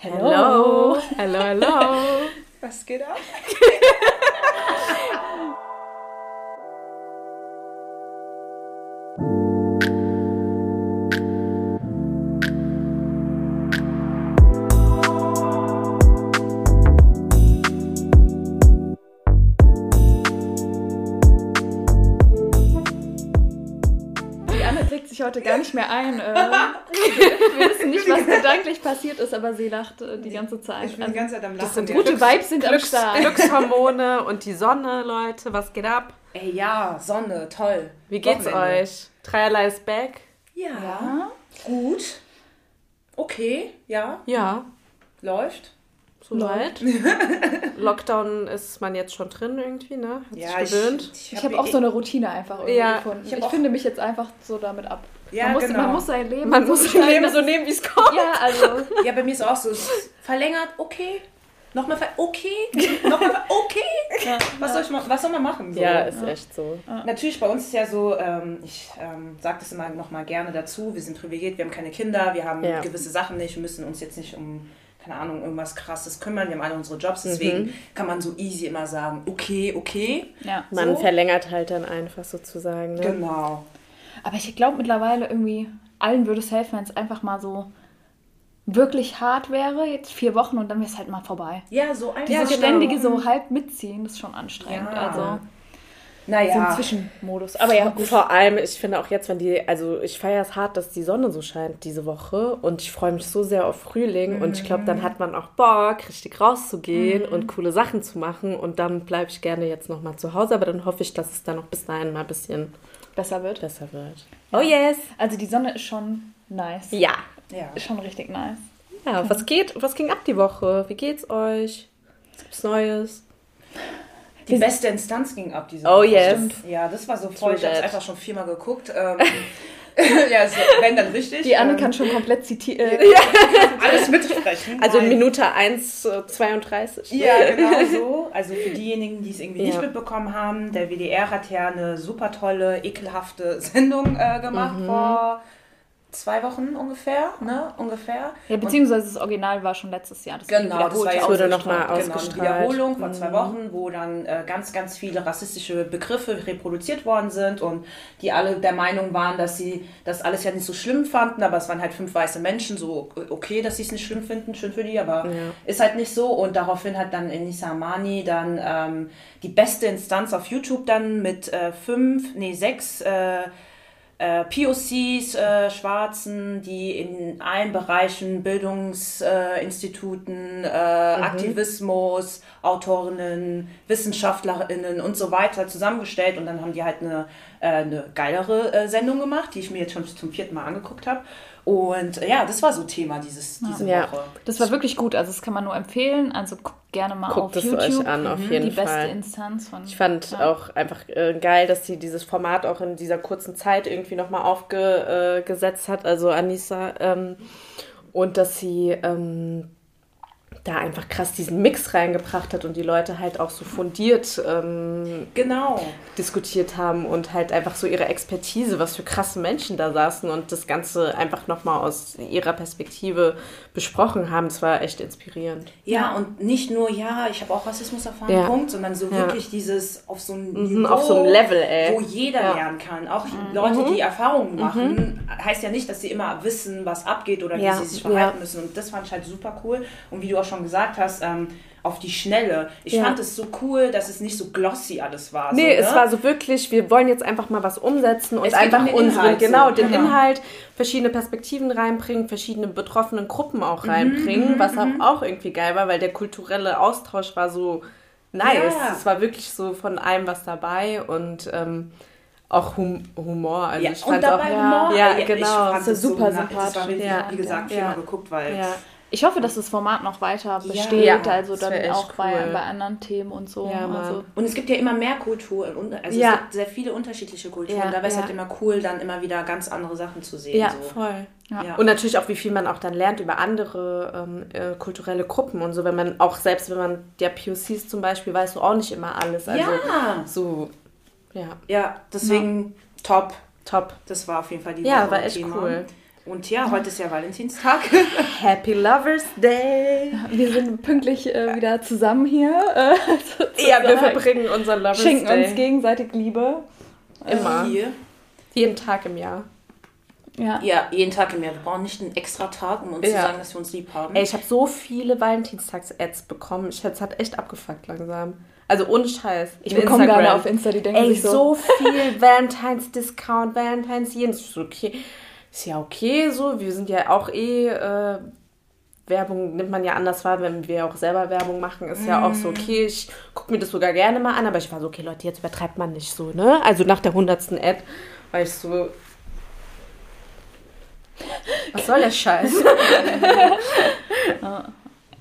Hello. Hello, hello. Was geht ab? Die Anne trägt sich heute gar nicht mehr ein. Äh, wir wissen nicht, was gedanklich passiert ist, aber sie lacht äh, die ganze Zeit. Ich bin die ganze Zeit am Lachen. Das sind. Gute Vibes sind am Glücks Start. Glückshormone und die Sonne, Leute. Was geht ab? Ey, ja, Sonne, toll. Wie geht's Wochenende. euch? Dreierlei ist back? Ja, Ja. gut. Okay, ja, Ja, läuft. soweit. Lockdown ist man jetzt schon drin irgendwie, ne? Hat Ja, sich gewöhnt. Ich, Ich habe auch so eine Routine einfach irgendwie Ja, gefunden. ich Ich, hab finde mich jetzt einfach so damit ab. Ja, man, muss, genau. man muss sein Leben man so muss sein Leben so nehmen, wie es kommt. Ja, also Ja, bei mir ist auch so, verlängert, okay. Nochmal, ver okay. Nochmal, ver okay. Was soll, ich was soll man machen? So? Ja, ist echt so. Natürlich, bei uns ist ja so, ähm, ich ähm, sage das immer noch mal gerne dazu, wir sind privilegiert, wir haben keine Kinder, wir haben Ja. gewisse Sachen nicht, wir müssen uns jetzt nicht um, keine Ahnung, irgendwas Krasses kümmern, wir haben alle unsere Jobs, deswegen kann man so easy immer sagen, okay, okay. ja. Man So. verlängert halt dann einfach sozusagen. Ne? Genau. Aber ich glaube mittlerweile irgendwie, allen würde es helfen, wenn es einfach mal so wirklich hart wäre, jetzt vier Wochen und dann wäre es halt mal vorbei. Ja, so einfach. Dieses genau. ständige so halb mitziehen, das ist schon anstrengend. Ja. Also so Naja, ein Zwischenmodus. Aber ja, gut. Vor allem, ich finde auch jetzt, wenn die, also ich feiere es hart, dass die Sonne so scheint diese Woche und ich freue mich so sehr auf Frühling und ich glaube, dann hat man auch Bock, richtig rauszugehen und coole Sachen zu machen und dann bleibe ich gerne jetzt nochmal zu Hause, aber dann hoffe ich, dass es dann noch bis dahin mal ein bisschen besser wird. besser wird. Oh yes! Also die Sonne ist schon nice. Ja. ja. Ist schon richtig nice. Ja, was geht, was ging ab die Woche? Wie geht's euch? Was gibt's Neues? Die beste Instanz ging ab diese Oh Woche. yes. Stimmt. Ja, das war so voll. Ich habe es that. einfach schon viermal geguckt. Ähm, ja, so, wenn dann richtig. Die Anne ähm, kann schon komplett zitieren. alles mitsprechen. Also Nein. Minute 1,32. Ja, genau so. Also für diejenigen, die es irgendwie nicht Ja. mitbekommen haben, der WDR hat ja eine super tolle, ekelhafte Sendung äh, gemacht vor zwei Wochen ungefähr, ne? Ungefähr. Ja, beziehungsweise das Original war schon letztes Jahr. Das Genau, das war ja wurde ausgestrahlt. noch mal genau, eine ausgestrahlt. Wiederholung von zwei Wochen, wo dann äh, ganz, ganz viele rassistische Begriffe reproduziert worden sind und die alle der Meinung waren, dass sie das alles ja nicht so schlimm fanden, aber es waren halt fünf weiße Menschen, so okay, dass sie es nicht schlimm finden, schön für die, aber ist halt nicht so und daraufhin hat dann Enisa Amani dann ähm, die beste Instanz auf YouTube dann mit äh, fünf, nee, sechs äh, äh, POCs, äh, Schwarzen, die in allen Bereichen, Bildungsinstituten, äh, äh, Aktivismus, Autorinnen, Wissenschaftlerinnen und so weiter zusammengestellt und dann haben die halt eine, äh, eine geilere äh, Sendung gemacht, die ich mir jetzt schon zum vierten Mal angeguckt habe. Und äh, ja, das war so Thema dieses, diese Ja. Woche. Das war wirklich gut. Also das kann man nur empfehlen. Also guckt gerne mal Guckt auf es euch YouTube. an, auf Mhm. jeden Die beste Fall. Instanz von. Ich fand Ja. auch einfach äh, geil, dass sie dieses Format auch in dieser kurzen Zeit irgendwie nochmal aufgesetzt äh, hat, also Anissa. Ähm, und dass sie ähm, da einfach krass diesen Mix reingebracht hat und die Leute halt auch so fundiert ähm, Genau. diskutiert haben und halt einfach so ihre Expertise, was für krasse Menschen da saßen und das Ganze einfach nochmal aus ihrer Perspektive besprochen haben. Das war echt inspirierend. Ja, und nicht nur, ja, ich habe auch Rassismus erfahren, Ja. Punkt, sondern so Ja. wirklich dieses auf so einem Mhm, Niveau, auf so einem Level, ey. wo jeder Ja. lernen kann. Auch Leute, die Erfahrungen machen, heißt ja nicht, dass sie immer wissen, was abgeht oder Ja. wie sie sich verhalten Ja. müssen. Und das fand ich halt super cool. Und wie du auch schon gesagt hast, ähm, auf die Schnelle. Ich Ja. fand es so cool, dass es nicht so glossy alles war. Nee, so, es ne? war so wirklich, wir wollen jetzt einfach mal was umsetzen und Es einfach um den unseren, Inhalt, so. genau, den Genau. Inhalt, verschiedene Perspektiven reinbringen, verschiedene betroffenen Gruppen auch Mhm, reinbringen, was auch, auch irgendwie geil war, weil der kulturelle Austausch war so nice. Ja. Es war wirklich so von allem was dabei und ähm, auch hum Humor. Also ja, ich und fand dabei auch, Humor. Ja, Ich genau. fand Ist ja es so super na- Das war sympathisch. wirklich, Ja. wie gesagt, Ja. viermal geguckt, weil ja. Ich hoffe, dass das Format noch weiter besteht, Ja, also dann auch bei, cool. bei anderen Themen und so. Ja, also, Und es gibt ja immer mehr Kulturen. Also Ja. es gibt sehr viele unterschiedliche Kulturen. Ja, da wäre es halt immer cool, dann immer wieder ganz andere Sachen zu sehen. Ja, so. voll. Ja. Und natürlich auch, wie viel man auch dann lernt über andere ähm, äh, kulturelle Gruppen und so, wenn man auch selbst, wenn man der POCs zum Beispiel, weißt du auch nicht immer alles. Also ja. so, ja, ja, deswegen top. top. Das war auf jeden Fall die Ja, war echt Thema. cool. Und ja, heute ist ja Valentinstag. Happy Lovers Day. Wir sind pünktlich äh, wieder zusammen hier. Äh, Ja, wir verbringen unseren Lovers Schenken Day. uns gegenseitig Liebe. Immer. Hier. Jeden Tag im Jahr. Ja. Ja, jeden Tag im Jahr. Wir brauchen nicht einen extra Tag, um uns zu Ja. sagen, dass wir uns lieb haben. Ey, ich habe so viele Valentinstags-Ads bekommen. Ich, das hat echt abgefuckt langsam. Also ohne Scheiß. Ich bekomme gerade auf Insta, die denken Ey, sich so viel Valentines-Discount, Valentines. Ist okay. Ist ja okay so. Wir sind ja auch eh. Äh, Werbung nimmt man ja anders wahr, wenn wir auch selber Werbung machen. Ist ja auch so okay. Ich gucke mir das sogar gerne mal an, aber ich war so, okay, Leute, jetzt übertreibt man nicht so, ne? Also nach der hundertsten Ad war ich so. Was soll der Scheiß? ja,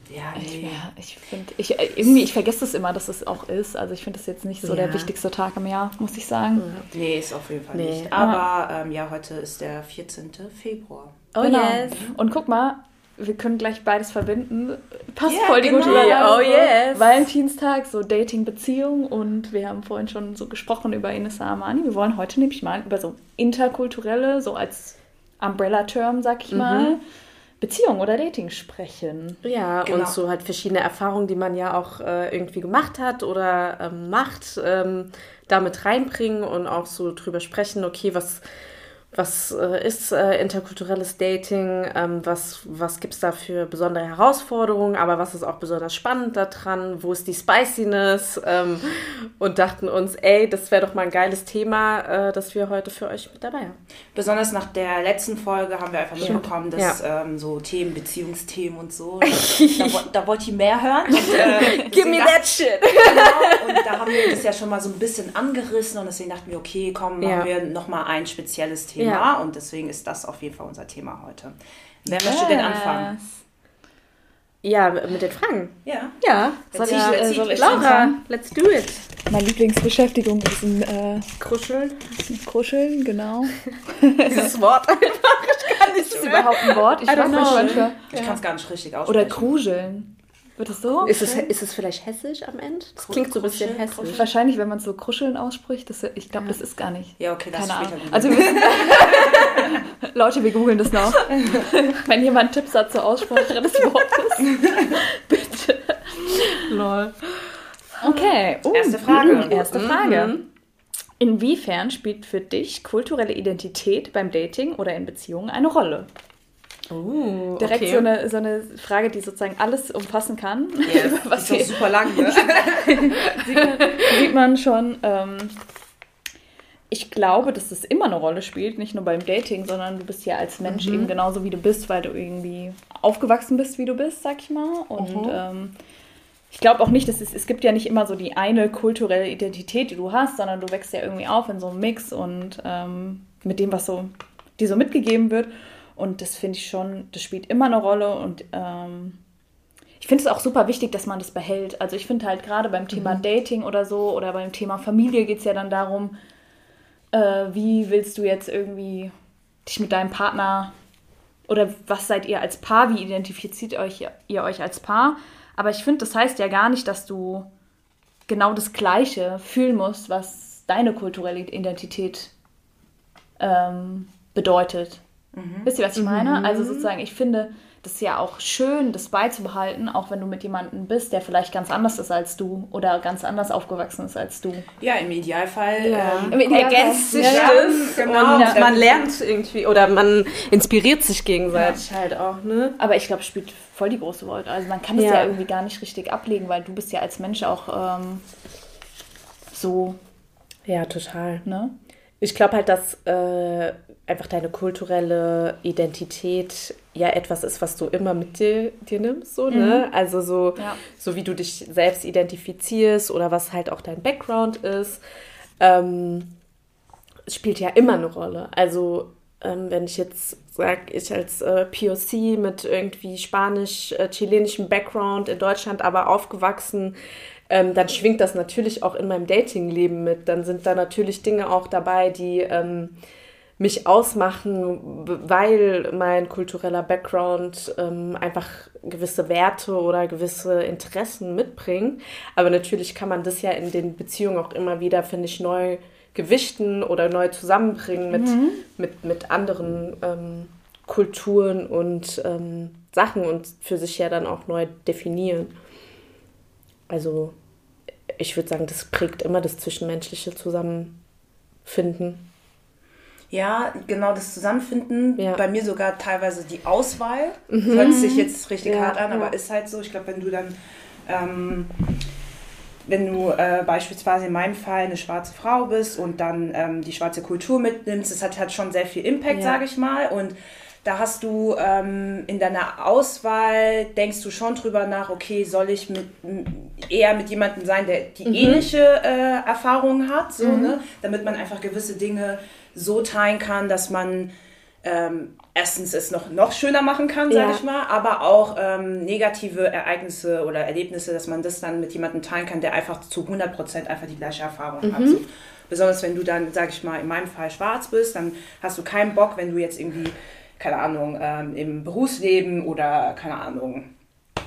Ich, nee. ja, ich finde, ich, äh, irgendwie, ich vergesse es immer, dass es auch ist. Also ich finde das jetzt nicht so Ja. der wichtigste Tag im Jahr, muss ich sagen. Nee, ist auf jeden Fall Nee. nicht. Aber ähm, ja, heute ist der 14. Februar. Oh Genau. yes. Und guck mal, wir können gleich beides verbinden. Passt Ja, voll die gute genau. Überleitung. Oh yes. Valentinstag, so Dating, Beziehung und wir haben vorhin schon so gesprochen über Ines Armani. Wir wollen heute nämlich mal über so interkulturelle, so als Umbrella-Term, sag ich mal, Beziehung oder Dating sprechen. Ja, Genau. und so halt verschiedene Erfahrungen, die man ja auch äh, irgendwie gemacht hat oder ähm, macht, ähm, damit reinbringen und auch so drüber sprechen, okay, was, was äh, ist äh, interkulturelles Dating, ähm, was, was gibt es da für besondere Herausforderungen, aber was ist auch besonders spannend daran, wo ist die Spiciness ähm, und dachten uns, ey, das wäre doch mal ein geiles Thema, äh, das wir heute für euch mit dabei haben. Besonders nach der letzten Folge haben wir einfach mitbekommen, dass ähm, so Themen, Beziehungsthemen und so, da, wo- da wollt ihr mehr hören. Und, äh, deswegen dacht- shit! Genau, und da haben wir das ja schon mal so ein bisschen angerissen und deswegen dachten wir, okay, komm, machen Ja. wir nochmal ein spezielles Thema Ja. Und deswegen ist das auf jeden Fall unser Thema heute. Wer möchte denn anfangen? Ja, mit den Fragen. Ja. Ja. Soll Erzähl, ich, äh, erzähl, soll ich. Laura, let's do it. Meine Lieblingsbeschäftigung ist ein äh, Kuscheln. Kuscheln, genau. Dieses Wort einfach. Ich kann nicht Ist das überhaupt ein Wort? Ich weiß nicht. Ich kann es gar nicht richtig Oder aussprechen. Kruscheln. Wird das so? Ist es, ist es vielleicht hessisch am Ende? Das klingt so ein bisschen Kuscheln, hessisch. Wahrscheinlich, wenn man so Kruscheln ausspricht, das, ich glaube, das ist gar nicht. Ja, okay, lass Keine später Ahnung. Also wir Leute, wir googeln das noch. Wenn jemand Tipps hat zur Aussprache des Wortes, bitte. Lol. Okay. Uh, Erste Frage. Erste Frage. Mhm. Inwiefern spielt für dich kulturelle Identität beim Dating oder in Beziehungen eine Rolle? Uh, Direkt okay. so, eine, so eine Frage, die sozusagen alles umfassen kann. Yes. Was ist super lang, ne? sieht man schon. Ähm, ich glaube, dass das immer eine Rolle spielt, nicht nur beim Dating, sondern du bist ja als Mensch Mhm. eben genauso wie du bist, weil du irgendwie aufgewachsen bist, wie du bist, sag ich mal. Und Mhm. ähm, ich glaube auch nicht, dass es, es gibt ja nicht immer so die eine kulturelle Identität, die du hast, sondern du wächst ja irgendwie auf in so einem Mix und ähm, mit dem, was so dir so mitgegeben wird. Und das finde ich schon, das spielt immer eine Rolle und ähm, ich finde es auch super wichtig, dass man das behält. Also ich finde halt gerade beim Thema Dating oder so oder beim Thema Familie geht es ja dann darum, äh, wie willst du jetzt irgendwie dich mit deinem Partner oder was seid ihr als Paar, wie identifiziert euch, ihr euch als Paar? Aber ich finde, das heißt ja gar nicht, dass du genau das Gleiche fühlen musst, was deine kulturelle Identität ähm, bedeutet. Wisst ihr, was ich meine? Also sozusagen, ich finde das ist ja auch schön, das beizubehalten, auch wenn du mit jemandem bist, der vielleicht ganz anders ist als du oder ganz anders aufgewachsen ist als du. Ja, im Idealfall. Ja. Ähm, Im. Ergänzt sich Ja, ja. das genau. und Ja. man lernt irgendwie oder man inspiriert sich gegenseitig halt auch, ne? Aber ich glaube, spielt voll die große Rolle. Also man kann es ja. Ja. irgendwie gar nicht richtig ablegen, weil du bist ja als Mensch auch ähm, so, Ja, total. ne? Ich glaube halt, dass äh, einfach deine kulturelle Identität ja etwas ist, was du immer mit dir, dir nimmst, so, ne? Also so, Ja. so wie du dich selbst identifizierst oder was halt auch dein Background ist, ähm, spielt ja immer eine Rolle. Also ähm, wenn ich jetzt sage, ich als äh, POC mit irgendwie spanisch-chilenischem Background in Deutschland aber aufgewachsen, ähm, dann schwingt das natürlich auch in meinem Datingleben mit. Dann sind da natürlich Dinge auch dabei, die ähm, mich ausmachen, weil mein kultureller Background ähm, einfach gewisse Werte oder gewisse Interessen mitbringt. Aber natürlich kann man das ja in den Beziehungen auch immer wieder, finde ich, neu gewichten oder neu zusammenbringen mit, mit, mit anderen ähm, Kulturen und ähm, Sachen und für sich ja dann auch neu definieren. Also ich würde sagen, das prägt immer das zwischenmenschliche Zusammenfinden. Ja, genau das Zusammenfinden. Ja. Bei mir sogar teilweise die Auswahl. Mhm. Hört sich jetzt richtig ja, hart an, ja. aber ist halt so. Ich glaube, wenn du dann, ähm, wenn du äh, beispielsweise in meinem Fall eine schwarze Frau bist und dann ähm, die schwarze Kultur mitnimmst, das hat, hat schon sehr viel Impact, sage ich mal. Und da hast du ähm, in deiner Auswahl, denkst du schon drüber nach, okay, soll ich mit, eher mit jemandem sein, der die mhm. ähnliche äh, Erfahrung hat, so, mhm. ne? damit man einfach gewisse Dinge so teilen kann, dass man ähm, erstens es noch, noch schöner machen kann, sage ja. ich mal, aber auch ähm, negative Ereignisse oder Erlebnisse, dass man das dann mit jemandem teilen kann, der einfach zu 100% einfach die gleiche Erfahrung mhm. hat. So. Besonders wenn du dann, sage ich mal, in meinem Fall schwarz bist, dann hast du keinen Bock, wenn du jetzt irgendwie keine Ahnung, ähm, im Berufsleben oder, keine Ahnung,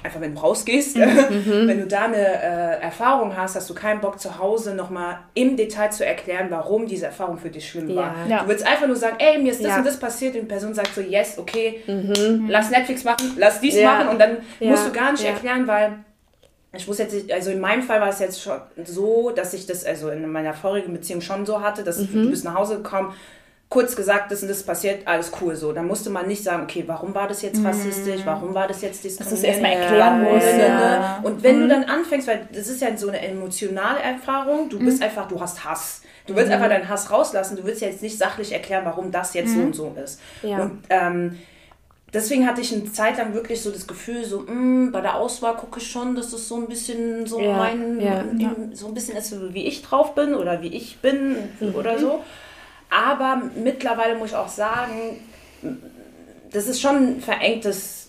einfach wenn du rausgehst, mhm. mhm. wenn du da eine äh, Erfahrung hast, hast du keinen Bock zu Hause nochmal im Detail zu erklären, warum diese Erfahrung für dich schlimm war. Ja. Du willst einfach nur sagen, ey, mir ist das ja. und das passiert und die Person sagt so, yes, okay, mhm. lass Netflix machen, lass dies ja. machen und dann musst du gar nicht erklären, weil ich muss jetzt, also in meinem Fall war es jetzt schon so, dass ich das also in meiner vorigen Beziehung schon so hatte, dass mhm. du bist nach Hause gekommen, kurz gesagt, das und das passiert, alles cool so. Da musste man nicht sagen, okay, warum war das jetzt rassistisch, warum war das jetzt diskriminierend. Dass du erstmal erklären musst. Ja. Und wenn mhm. du dann anfängst, weil das ist ja so eine emotionale Erfahrung, du bist mhm. einfach, du hast Hass. Du willst mhm. einfach deinen Hass rauslassen, du willst jetzt nicht sachlich erklären, warum das jetzt so mhm. und so ist. Ja. Und ähm, deswegen hatte ich eine Zeit lang wirklich so das Gefühl, so mh, mm, bei der Auswahl gucke ich schon, dass es so ein bisschen so ja, mein, ja, so ein bisschen ist, wie ich drauf bin oder wie ich bin mhm. oder so. Aber mittlerweile muss ich auch sagen, das ist schon ein verengtes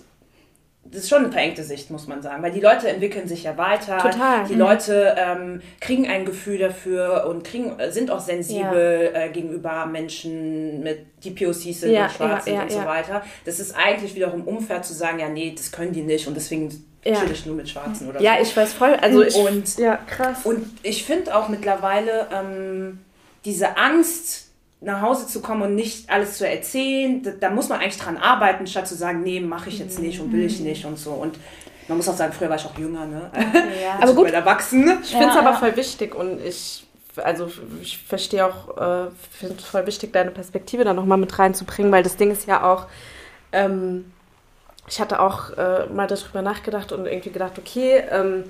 das ist schon eine verengte Sicht, muss man sagen, weil die Leute entwickeln sich ja weiter. Total. Die mhm. Leute ähm, kriegen ein Gefühl dafür und kriegen, sind auch sensibel ja. äh, gegenüber Menschen, mit, die POCs sind ja, und schwarz ja, sind und so weiter. Das ist eigentlich wiederum unfair zu sagen, ja, nee, das können die nicht und deswegen chill ich nur mit Schwarzen oder ja, so. Ja, ich weiß voll. Also ich, und, ja, krass. Und ich finde auch mittlerweile ähm, diese Angst, nach Hause zu kommen und nicht alles zu erzählen, da, da muss man eigentlich dran arbeiten, statt zu sagen, nee, mache ich jetzt nicht und will ich mhm. nicht und so. Und man muss auch sagen, früher war ich auch jünger, ne? Ja. aber gut, erwachsen. Ich finde es ja, aber voll wichtig und ich, also ich verstehe auch, äh, finde es voll wichtig, deine Perspektive da nochmal mit reinzubringen, weil das Ding ist ja auch, ähm, ich hatte auch äh, mal darüber nachgedacht und irgendwie gedacht, okay, ähm,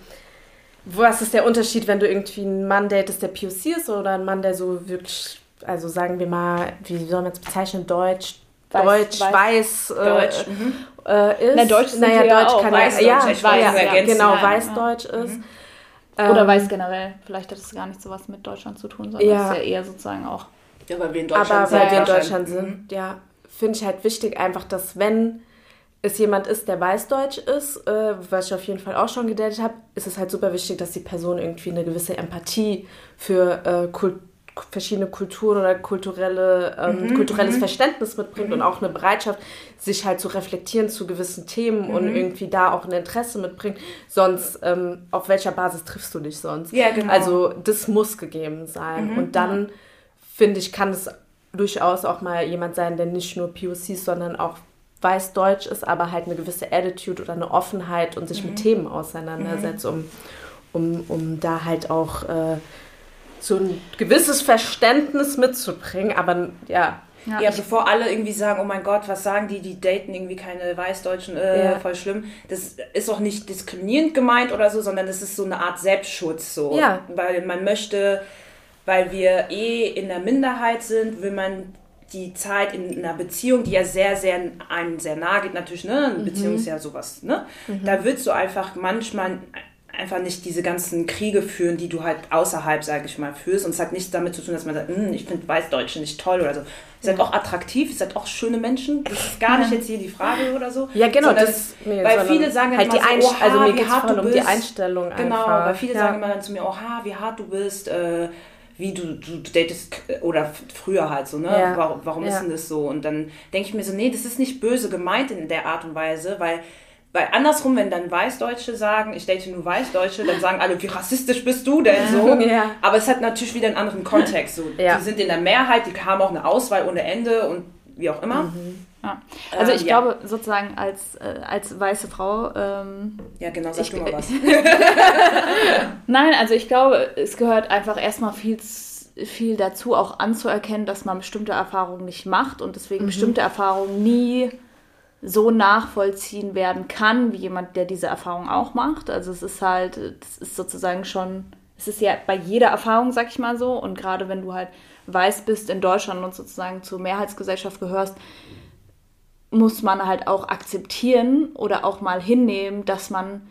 was ist der Unterschied, wenn du irgendwie einen Mann datest, der POC ist oder einen Mann, der so wirklich also sagen wir mal, wie soll man es bezeichnen, Deutsch, weiß, Deutsch, weiß, weiß äh, Deutsch, mhm. äh, ist. Na, Deutsch naja, ja Deutsch kann Weißdeutsch, ja, ich weiß, ja, ja, genau, ja, Weißdeutsch ja. ist. Mhm. Oder ähm, weiß generell. Vielleicht hat es gar nicht so was mit Deutschland zu tun, sondern ja. ist ja eher sozusagen auch. Ja, weil wir in Deutschland Aber sind. weil wir in Deutschland sind, mhm. ja, finde ich halt wichtig einfach, dass wenn es jemand ist, der weißdeutsch ist, äh, was ich auf jeden Fall auch schon gedatet habe, ist es halt super wichtig, dass die Person irgendwie eine gewisse Empathie für äh, Kultur verschiedene Kulturen oder kulturelle, ähm, mhm, kulturelles mhm. Verständnis mitbringt mhm. und auch eine Bereitschaft, sich halt zu reflektieren zu gewissen Themen und mhm. irgendwie da auch ein Interesse mitbringt. Sonst, ähm, auf welcher Basis triffst du dich sonst? Ja, genau. Also das muss gegeben sein. Mhm, und dann, finde ich, kann es durchaus auch mal jemand sein, der nicht nur POC, sondern auch weiß-deutsch ist, aber halt eine gewisse Attitude oder eine Offenheit und sich mit mhm. Themen auseinandersetzt, um, um, um da halt auch... Äh, so ein gewisses Verständnis mitzubringen, aber ja. Ja, ja bevor alle irgendwie sagen, oh mein Gott, was sagen die, die daten irgendwie keine Weißdeutschen, äh, ja. voll schlimm. Das ist auch nicht diskriminierend gemeint oder so, sondern das ist so eine Art Selbstschutz so. Ja. Weil man möchte, weil wir eh in der Minderheit sind, will man die Zeit in einer Beziehung, die ja sehr, sehr einem sehr nahe geht, natürlich, ne? Eine mhm. Beziehung ist ja sowas, ne? Mhm. Da willst du einfach manchmal einfach nicht diese ganzen Kriege führen, die du halt außerhalb, sage ich mal, führst. Und es hat nichts damit zu tun, dass man sagt, hm, ich finde Weißdeutsche nicht toll oder so. Ihr seid ja. auch attraktiv, ihr seid auch schöne Menschen. Das ist gar nicht jetzt hier die Frage oder so. Ja, genau. Das, nee, weil viele sagen halt immer die so, oha, also mir wie hart du bist. Um die Einstellung Genau, einfach. weil viele ja. sagen immer dann zu mir, oha, wie hart du bist, äh, wie du, du, du datest, oder früher halt so, ne? Ja. Warum, warum ist denn das so? Und dann denke ich mir so, nee, das ist nicht böse gemeint in der Art und Weise, weil weil andersrum, wenn dann Weißdeutsche sagen, ich date nur Weißdeutsche, dann sagen alle, wie rassistisch bist du denn so? Ja. Aber es hat natürlich wieder einen anderen Kontext. So. Ja. Die sind in der Mehrheit, die haben auch eine Auswahl ohne Ende und wie auch immer. Mhm. Ja. Also ich ähm, glaube sozusagen als, äh, als weiße Frau. Ähm, ja, genau, sag ich, du mal was. Nein, also ich glaube, es gehört einfach erstmal viel, viel dazu, auch anzuerkennen, dass man bestimmte Erfahrungen nicht macht und deswegen mhm. bestimmte Erfahrungen nie so nachvollziehen werden kann, wie jemand, der diese Erfahrung auch macht. Also es ist halt, es ist sozusagen schon, es ist ja bei jeder Erfahrung, sag ich mal so, und gerade wenn du halt weiß bist in Deutschland und sozusagen zur Mehrheitsgesellschaft gehörst, muss man halt auch akzeptieren oder auch mal hinnehmen, dass man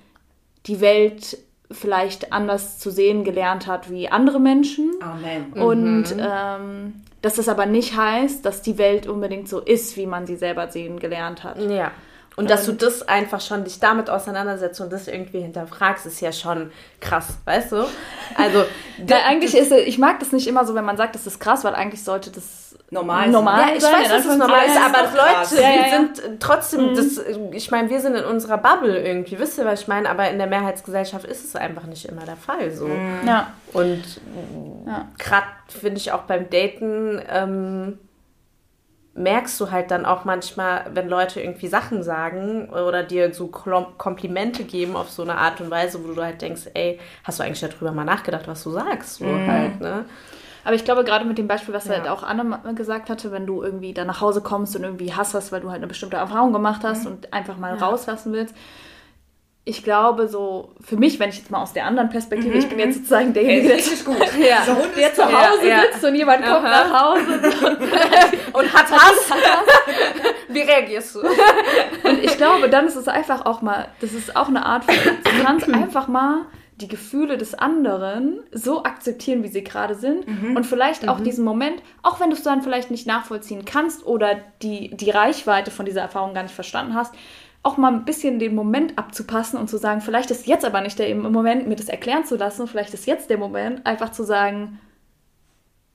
die Welt vielleicht anders zu sehen gelernt hat wie andere Menschen. Amen. Und mhm. ähm, dass das aber nicht heißt, dass die Welt unbedingt so ist, wie man sie selber sehen gelernt hat. Ja. Und dass du das einfach schon dich damit auseinandersetzt und das irgendwie hinterfragst, ist ja schon krass, weißt du? Also, ja, eigentlich ist ich mag das nicht immer so, wenn man sagt, das ist krass, weil eigentlich sollte das normal, normal ja, ich sein. weiß, dass es normal ist, aber Leute, ja, wir sind trotzdem, mhm. das, ich meine, wir sind in unserer Bubble irgendwie, wisst ihr, was ich meine? Aber in der Mehrheitsgesellschaft ist es einfach nicht immer der Fall so. Mhm. Ja. Und ja. gerade finde ich auch beim Daten ähm, merkst du halt dann auch manchmal, wenn Leute irgendwie Sachen sagen oder dir so Komplimente geben auf so eine Art und Weise, wo du halt denkst, ey, hast du eigentlich darüber mal nachgedacht, was du sagst? So mhm. halt, ne? Aber ich glaube, gerade mit dem Beispiel, was ja. halt auch Anne gesagt hatte, wenn du irgendwie dann nach Hause kommst und irgendwie hast, weil du halt eine bestimmte Erfahrung gemacht hast mhm. und einfach mal ja. rauslassen willst, ich glaube, so für mich, wenn ich jetzt mal aus der anderen Perspektive, mhm. ich bin jetzt mhm. sozusagen derjenige, der, ja, der zu Hause ja, sitzt und jemand Aha. kommt nach Hause und hat Hass. Wie reagierst du? und ich glaube, dann ist es einfach auch mal, das ist auch eine Art von, du kannst einfach mal die Gefühle des anderen so akzeptieren, wie sie gerade sind mhm. und vielleicht auch mhm. diesen Moment, auch wenn du es dann vielleicht nicht nachvollziehen kannst oder die, die Reichweite von dieser Erfahrung gar nicht verstanden hast, auch mal ein bisschen den Moment abzupassen und zu sagen, vielleicht ist jetzt aber nicht der Moment, mir das erklären zu lassen, vielleicht ist jetzt der Moment, einfach zu sagen,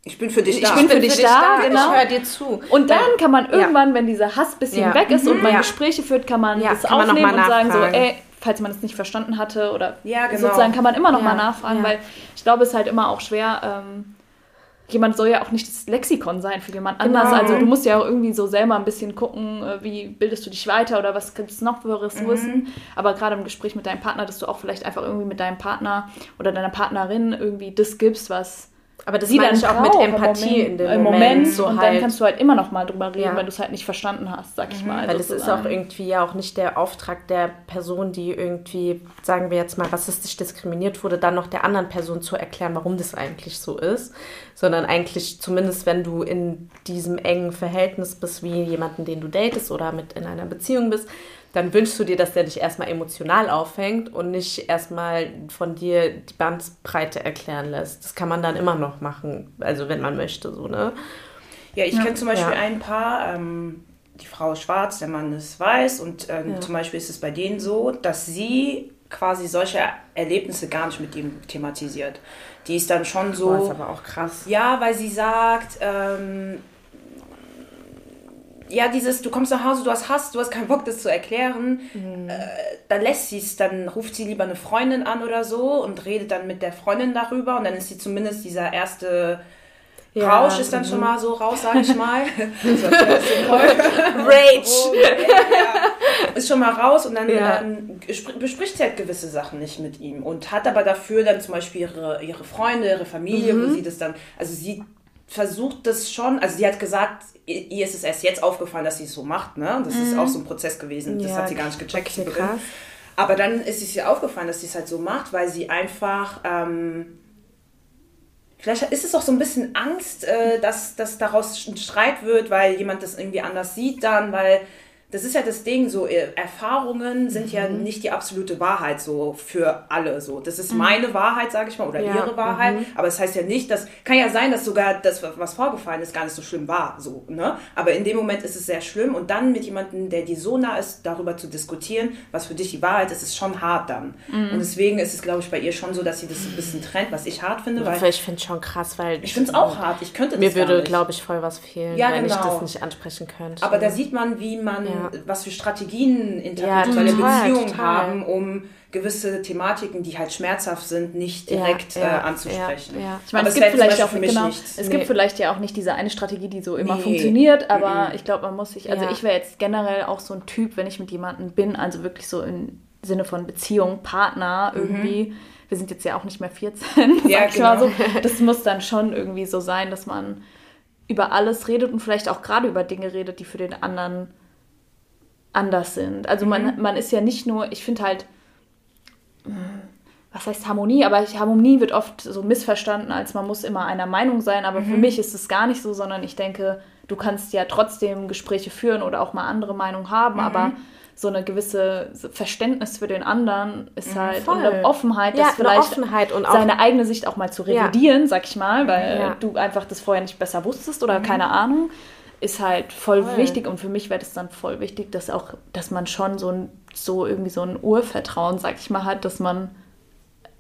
ich bin für dich da. Ich bin für, dich, für dich da, da, genau. Ich höre dir zu. Und dann kann man irgendwann, ja. wenn dieser Hass ein bisschen ja. weg ist mhm. und man ja. Gespräche führt, kann man das kann aufnehmen man und sagen so, ey, falls man es nicht verstanden hatte oder ja, genau. sozusagen kann man immer noch mal nachfragen, weil ich glaube, es ist halt immer auch schwer, ähm, jemand soll ja auch nicht das Lexikon sein für jemand genau. anders. Also du musst ja auch irgendwie so selber ein bisschen gucken, äh, wie bildest du dich weiter oder was gibt es noch für Ressourcen. Mhm. Aber gerade im Gespräch mit deinem Partner, dass du auch vielleicht einfach irgendwie mit deinem Partner oder deiner Partnerin irgendwie das gibst, was aber das meine ich auch mit Empathie Moment, in dem Moment. Moment so und halt. dann kannst du halt immer noch mal drüber reden, ja. wenn du es halt nicht verstanden hast, sag ich mhm. mal. Weil es ist auch irgendwie ja auch nicht der Auftrag der Person, die irgendwie, sagen wir jetzt mal, rassistisch diskriminiert wurde, dann noch der anderen Person zu erklären, warum das eigentlich so ist. Sondern eigentlich, zumindest wenn du in diesem engen Verhältnis bist, wie jemanden, den du datest oder mit in einer Beziehung bist, dann wünschst du dir, dass der dich erstmal emotional auffängt und nicht erstmal von dir die Bandbreite erklären lässt. Das kann man dann immer noch machen, also wenn man möchte, so, ne? Ja, ich ja. kenne zum Beispiel ja. ein Paar, ähm, die Frau ist schwarz, der Mann ist weiß und ähm, ja. zum Beispiel ist es bei denen so, dass sie quasi solche Erlebnisse gar nicht mit ihm thematisiert. Die ist dann schon so. Das ist aber auch krass. Ja, weil sie sagt, ähm, ja, dieses, du kommst nach Hause, du hast Hass, du hast keinen Bock, das zu erklären, mhm. äh, dann lässt sie es, dann ruft sie lieber eine Freundin an oder so und redet dann mit der Freundin darüber und dann ist sie zumindest dieser erste ja, Rausch ist dann mhm. schon mal so raus, sag ich mal. Rage. ist schon mal raus und dann ja. ähm, bespricht sie halt gewisse Sachen nicht mit ihm und hat aber dafür dann zum Beispiel ihre, ihre Freunde, ihre Familie, mhm. wo sie das dann, also sie versucht das schon, also sie hat gesagt, ihr ist es erst jetzt aufgefallen, dass sie es so macht, ne? Das mhm. ist auch so ein Prozess gewesen, das ja, hat sie gar nicht gecheckt. Krass. Aber dann ist es ihr aufgefallen, dass sie es halt so macht, weil sie einfach, ähm, vielleicht ist es auch so ein bisschen Angst, äh, dass, dass daraus ein Streit wird, weil jemand das irgendwie anders sieht dann, weil das ist ja das Ding, so äh, Erfahrungen sind mhm. ja nicht die absolute Wahrheit so für alle so. Das ist mhm. meine Wahrheit, sage ich mal, oder ja. ihre Wahrheit, mhm. aber es das heißt ja nicht, dass kann ja sein, dass sogar das was vorgefallen ist gar nicht so schlimm war, so, ne? Aber in dem Moment ist es sehr schlimm und dann mit jemandem, der dir so nah ist, darüber zu diskutieren, was für dich die Wahrheit ist, ist schon hart dann. Mhm. Und deswegen ist es glaube ich bei ihr schon so, dass sie das ein bisschen trennt, was ich hart finde, weil ich finde es schon krass, weil ich finde es auch hart. Ich könnte mir würde glaube ich voll was fehlen, ja, wenn genau. ich das nicht ansprechen könnte. Aber da sieht man, wie man ja. Was für Strategien interkulturelle ja, Beziehungen total. haben, um gewisse Thematiken, die halt schmerzhaft sind, nicht direkt ja, ja, äh, anzusprechen. Ja, ich meine, es, gibt vielleicht auch genau, es nee. gibt vielleicht ja auch nicht diese eine Strategie, die so immer nee. funktioniert, aber mhm. ich glaube, man muss sich, also ich wäre jetzt generell auch so ein Typ, wenn ich mit jemandem bin, also wirklich so im Sinne von Beziehung, Partner mhm. irgendwie. Mhm. Wir sind jetzt ja auch nicht mehr 14, ja, genau. so. Das muss dann schon irgendwie so sein, dass man über alles redet und vielleicht auch gerade über Dinge redet, die für den anderen anders sind. Also man, mhm. man ist ja nicht nur, ich finde halt, was heißt Harmonie, aber Harmonie wird oft so missverstanden, als man muss immer einer Meinung sein, aber mhm. für mich ist es gar nicht so, sondern ich denke, du kannst ja trotzdem Gespräche führen oder auch mal andere Meinungen haben, mhm. aber so eine gewisse Verständnis für den anderen ist mhm, halt Voll. und eine Offenheit, ja, vielleicht Offenheit und seine eigene Sicht auch mal zu revidieren, ja. sag ich mal, weil ja. du einfach das vorher nicht besser wusstest oder mhm. keine Ahnung, ist halt voll, voll. wichtig und für mich wäre das dann voll wichtig, dass auch, dass man schon so ein so irgendwie so ein Urvertrauen, sag ich mal, hat, dass man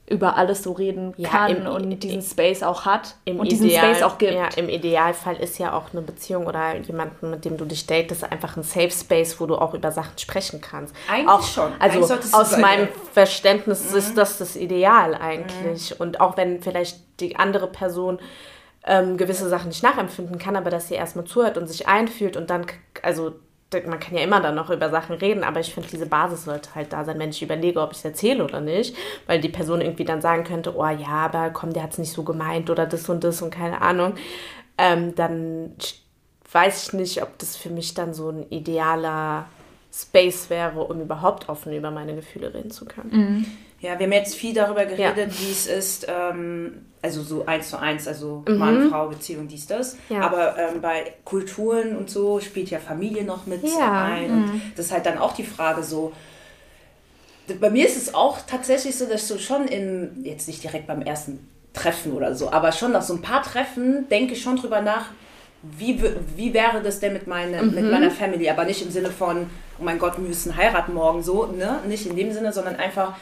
über alles so reden ja, kann im, und diesen Space auch hat und Ideal, diesen Space auch gibt. Ja, im Idealfall ist ja auch eine Beziehung oder jemanden, mit dem du dich datest, einfach ein Safe Space, wo du auch über Sachen sprechen kannst. Eigentlich auch, schon. Also aus meinem Verständnis mhm. ist das das Ideal eigentlich. Mhm. Und auch wenn vielleicht die andere Person ähm, gewisse Sachen nicht nachempfinden kann, aber dass sie erstmal zuhört und sich einfühlt und dann, also man kann ja immer dann noch über Sachen reden, aber ich finde, diese Basis sollte halt da sein, wenn ich überlege, ob ich es erzähle oder nicht, weil die Person irgendwie dann sagen könnte, oh ja, aber komm, der hat es nicht so gemeint oder das und das und keine Ahnung, ähm, dann weiß ich nicht, ob das für mich dann so ein idealer Space wäre, um überhaupt offen über meine Gefühle reden zu können. Mhm. Ja, wir haben jetzt viel darüber geredet, ja. wie es ist, ähm, also so eins zu eins, also mhm. Mann-Frau-Beziehung, dies, das. Ja. Aber ähm, bei Kulturen und so spielt ja Familie noch mit ja. ein. Und mhm. das ist halt dann auch die Frage so, bei mir ist es auch tatsächlich so, dass du schon in, jetzt nicht direkt beim ersten Treffen oder so, aber schon nach so ein paar Treffen denke ich schon drüber nach, wie, wie wäre das denn mit, meine, mhm. mit meiner Family? Aber nicht im Sinne von, oh mein Gott, wir müssen heiraten morgen so, ne? Nicht in dem Sinne, sondern einfach,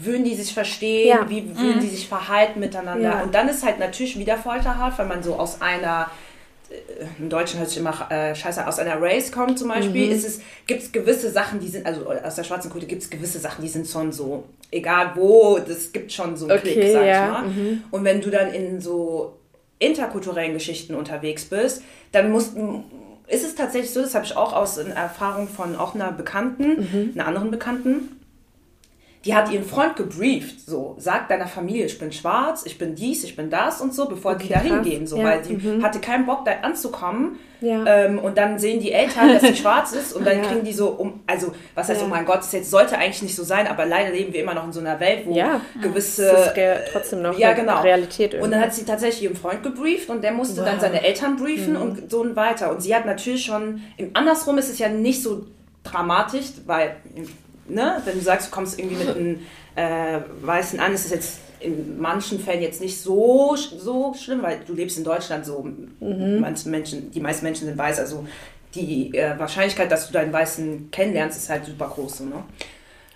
würden die sich verstehen, ja. wie würden mhm. die sich verhalten miteinander. Ja. Und dann ist halt natürlich wieder folterhaft, wenn man so aus einer äh, im Deutschen hört sich immer äh, scheiße, aus einer Race kommt zum Beispiel, mhm. ist es, gibt es gewisse Sachen, die sind, also aus der schwarzen Kultur gibt es gewisse Sachen, die sind schon so, egal wo, das gibt schon so einen okay, Klick, sag ja. ich mal. Mhm. Und wenn du dann in so interkulturellen Geschichten unterwegs bist, dann musst ist es tatsächlich so, das habe ich auch aus Erfahrung von auch einer Bekannten, mhm. einer anderen Bekannten, die hat ihren Freund gebrieft, so, sagt deiner Familie, ich bin schwarz, ich bin dies, ich bin das und so, bevor okay, die da hingehen, so, ja. weil sie mhm. hatte keinen Bock, da anzukommen. Ja. Ähm, und dann sehen die Eltern, dass sie schwarz ist und dann ja. kriegen die so um, also, was heißt, oh mein Gott, das jetzt sollte eigentlich nicht so sein, aber leider leben wir immer noch in so einer Welt, wo gewisse. Das ist trotzdem noch ja, genau. Realität irgendwie. Und dann hat sie tatsächlich ihren Freund gebrieft und der musste wow. dann seine Eltern briefen mhm. und so weiter. Und sie hat natürlich schon, im andersrum ist es ja nicht so dramatisch, weil ne, wenn du sagst, du kommst irgendwie mit einem äh, Weißen an, ist es jetzt in manchen Fällen jetzt nicht so, so schlimm, weil du lebst in Deutschland so. Mhm. Manche Menschen, die meisten Menschen sind weiß, also die äh, Wahrscheinlichkeit, dass du deinen Weißen kennenlernst, ist halt super groß. So, ne?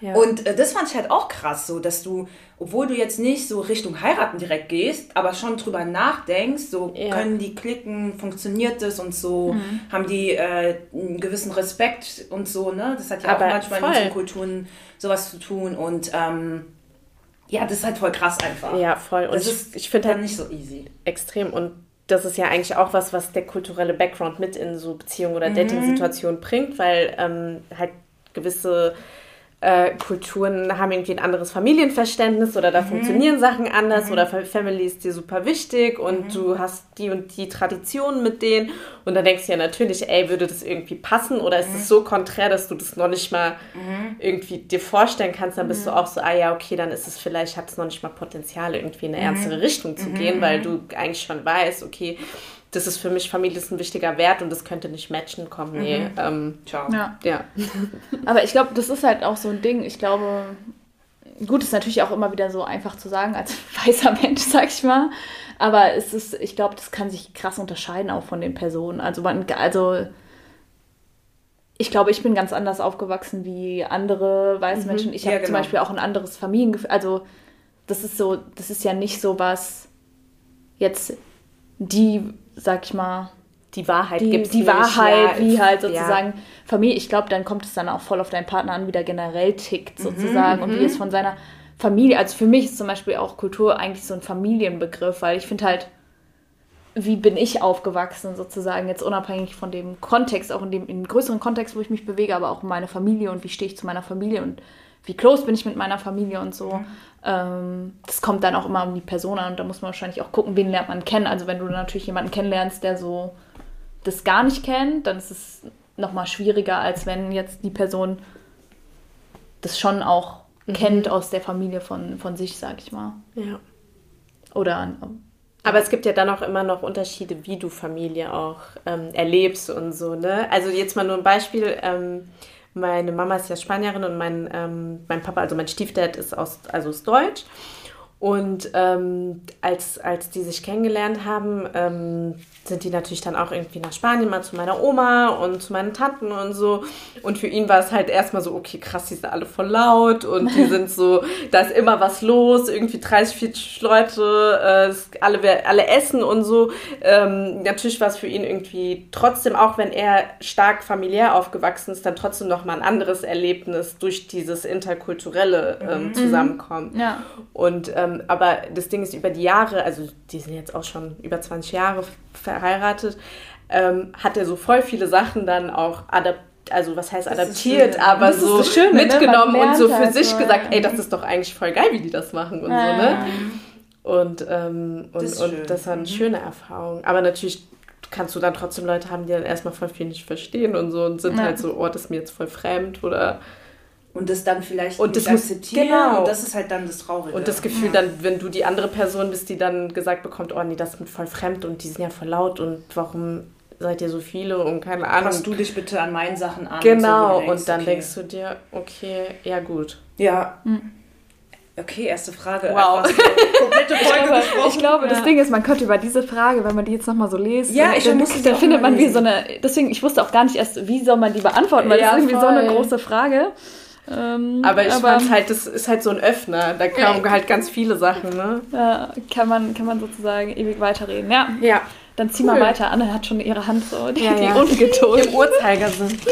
Ja. Und äh, das fand ich halt auch krass, so dass du, obwohl du jetzt nicht so Richtung heiraten direkt gehst, aber schon drüber nachdenkst, so ja. können die klicken, funktioniert das und so, mhm. haben die äh, einen gewissen Respekt und so, ne? Das hat ja aber auch manchmal voll. in diesen Kulturen sowas zu tun und ähm, ja, das ist halt voll krass einfach. Ja, voll. Und das ich, ist, ich finde halt nicht so easy. Extrem und das ist ja eigentlich auch was, was der kulturelle Background mit in so Beziehungen oder mhm. Dating-Situationen bringt, weil ähm, halt gewisse äh, Kulturen haben irgendwie ein anderes Familienverständnis oder da mhm. funktionieren Sachen anders mhm. oder Family ist dir super wichtig und mhm. du hast die und die Traditionen mit denen und dann denkst du ja natürlich, ey, würde das irgendwie passen oder ist es mhm. so konträr, dass du das noch nicht mal mhm. irgendwie dir vorstellen kannst, dann bist du mhm. auch so, ah ja, okay, dann ist es vielleicht, hat es noch nicht mal Potenzial, irgendwie in eine ernstere Richtung zu gehen, weil du eigentlich schon weißt, okay, das ist für mich Familie ist ein wichtiger Wert und das könnte nicht matchen kommen. Nee, mhm. ähm, ciao. Ja. ja. Aber ich glaube, das ist halt auch so ein Ding. Ich glaube, gut, ist natürlich auch immer wieder so einfach zu sagen als weißer Mensch, sag ich mal. Aber es ist, ich glaube, das kann sich krass unterscheiden auch von den Personen. Also man, also ich glaube, ich bin ganz anders aufgewachsen wie andere weiße mhm. Menschen. Ich ja, habe genau. zum Beispiel auch ein anderes Familiengefühl. Also das ist so, das ist ja nicht so was jetzt die sag ich mal, die Wahrheit die, gibt's die Wahrheit, ja, wie halt ja. sozusagen Familie. Ich glaube, dann kommt es dann auch voll auf deinen Partner an, wie der generell tickt sozusagen und wie es von seiner Familie. Also für mich ist zum Beispiel auch Kultur eigentlich so ein Familienbegriff, weil ich finde halt, wie bin ich aufgewachsen sozusagen jetzt unabhängig von dem Kontext, auch in dem in dem größeren Kontext, wo ich mich bewege, aber auch in meine Familie und wie stehe ich zu meiner Familie und wie close bin ich mit meiner Familie und so. Ähm, das kommt dann auch immer um die Person an und da muss man wahrscheinlich auch gucken, wen lernt man kennen. Also wenn du natürlich jemanden kennenlernst, der so das gar nicht kennt, dann ist es nochmal schwieriger, als wenn jetzt die Person das schon auch kennt aus der Familie von, von sich, sag ich mal. Ja. Oder Aber es gibt ja dann auch immer noch Unterschiede, wie du Familie auch ähm, erlebst und so, ne? Also jetzt mal nur ein Beispiel. Ähm, meine Mama ist ja Spanierin und mein, ähm, mein Papa, also mein Stiefdad ist aus, also ist deutsch. Und ähm, als, als die sich kennengelernt haben, ähm, sind die natürlich dann auch irgendwie nach Spanien mal zu meiner Oma und zu meinen Tanten und so. Und für ihn war es halt erstmal so, okay, krass, die sind alle voll laut und die sind so, da ist immer was los, irgendwie 30, 40 Leute, äh, alle, alle essen und so. Ähm, natürlich war es für ihn irgendwie trotzdem, auch wenn er stark familiär aufgewachsen ist, dann trotzdem nochmal ein anderes Erlebnis durch dieses interkulturelle ähm, Zusammenkommen. Ja. Und ähm, aber das Ding ist über die Jahre, also die sind jetzt auch schon über 20 Jahre verheiratet, ähm, hat er so voll viele Sachen dann auch adaptiert. Also was heißt adaptiert, aber so Schöne, ne? mitgenommen Man und so lernt für halt sich so, gesagt, ey, das ist doch eigentlich voll geil, wie die das machen und Ja. so, ne? Und, ähm, und, Das und das war eine schöne Erfahrung. Aber natürlich kannst du dann trotzdem Leute haben, die dann erstmal voll viel nicht verstehen und so und sind Ja. halt so, oh, das ist mir jetzt voll fremd oder Und das dann vielleicht Und nicht das muss- akzeptieren. genau. Und das ist halt dann das Traurige. Und das Gefühl dann, wenn du die andere Person bist, die dann gesagt bekommt, oh nee, das ist mir voll fremd und die sind ja voll laut und warum seid ihr so viele und keine Ahnung. Passt du dich bitte an meinen Sachen an. genau, so, wo du und dann okay. denkst du dir, okay, ja gut. Ja. Okay, erste Frage. Wow. Einfach so Komplette Ich Folge glaube, gesprochen. ich glaube das Ja. Ding ist, man könnte über diese Frage, wenn man die jetzt nochmal so liest, Ja, ich dann, muss dann findet man wie so eine. Deswegen, ich wusste auch gar nicht erst, wie soll man die beantworten, weil Ja, das ist irgendwie so eine voll. große Frage. Ähm, Aber ich fand halt, das ist halt so ein Öffner. Da kamen halt ganz viele Sachen, ne? ja, kann man, kann man sozusagen ewig weiterreden. Ja, Ja. dann zieh Cool. mal weiter. Anne hat schon ihre Hand so, die, Ja, die ja. Ungeduld. Im Uhrzeigersinn.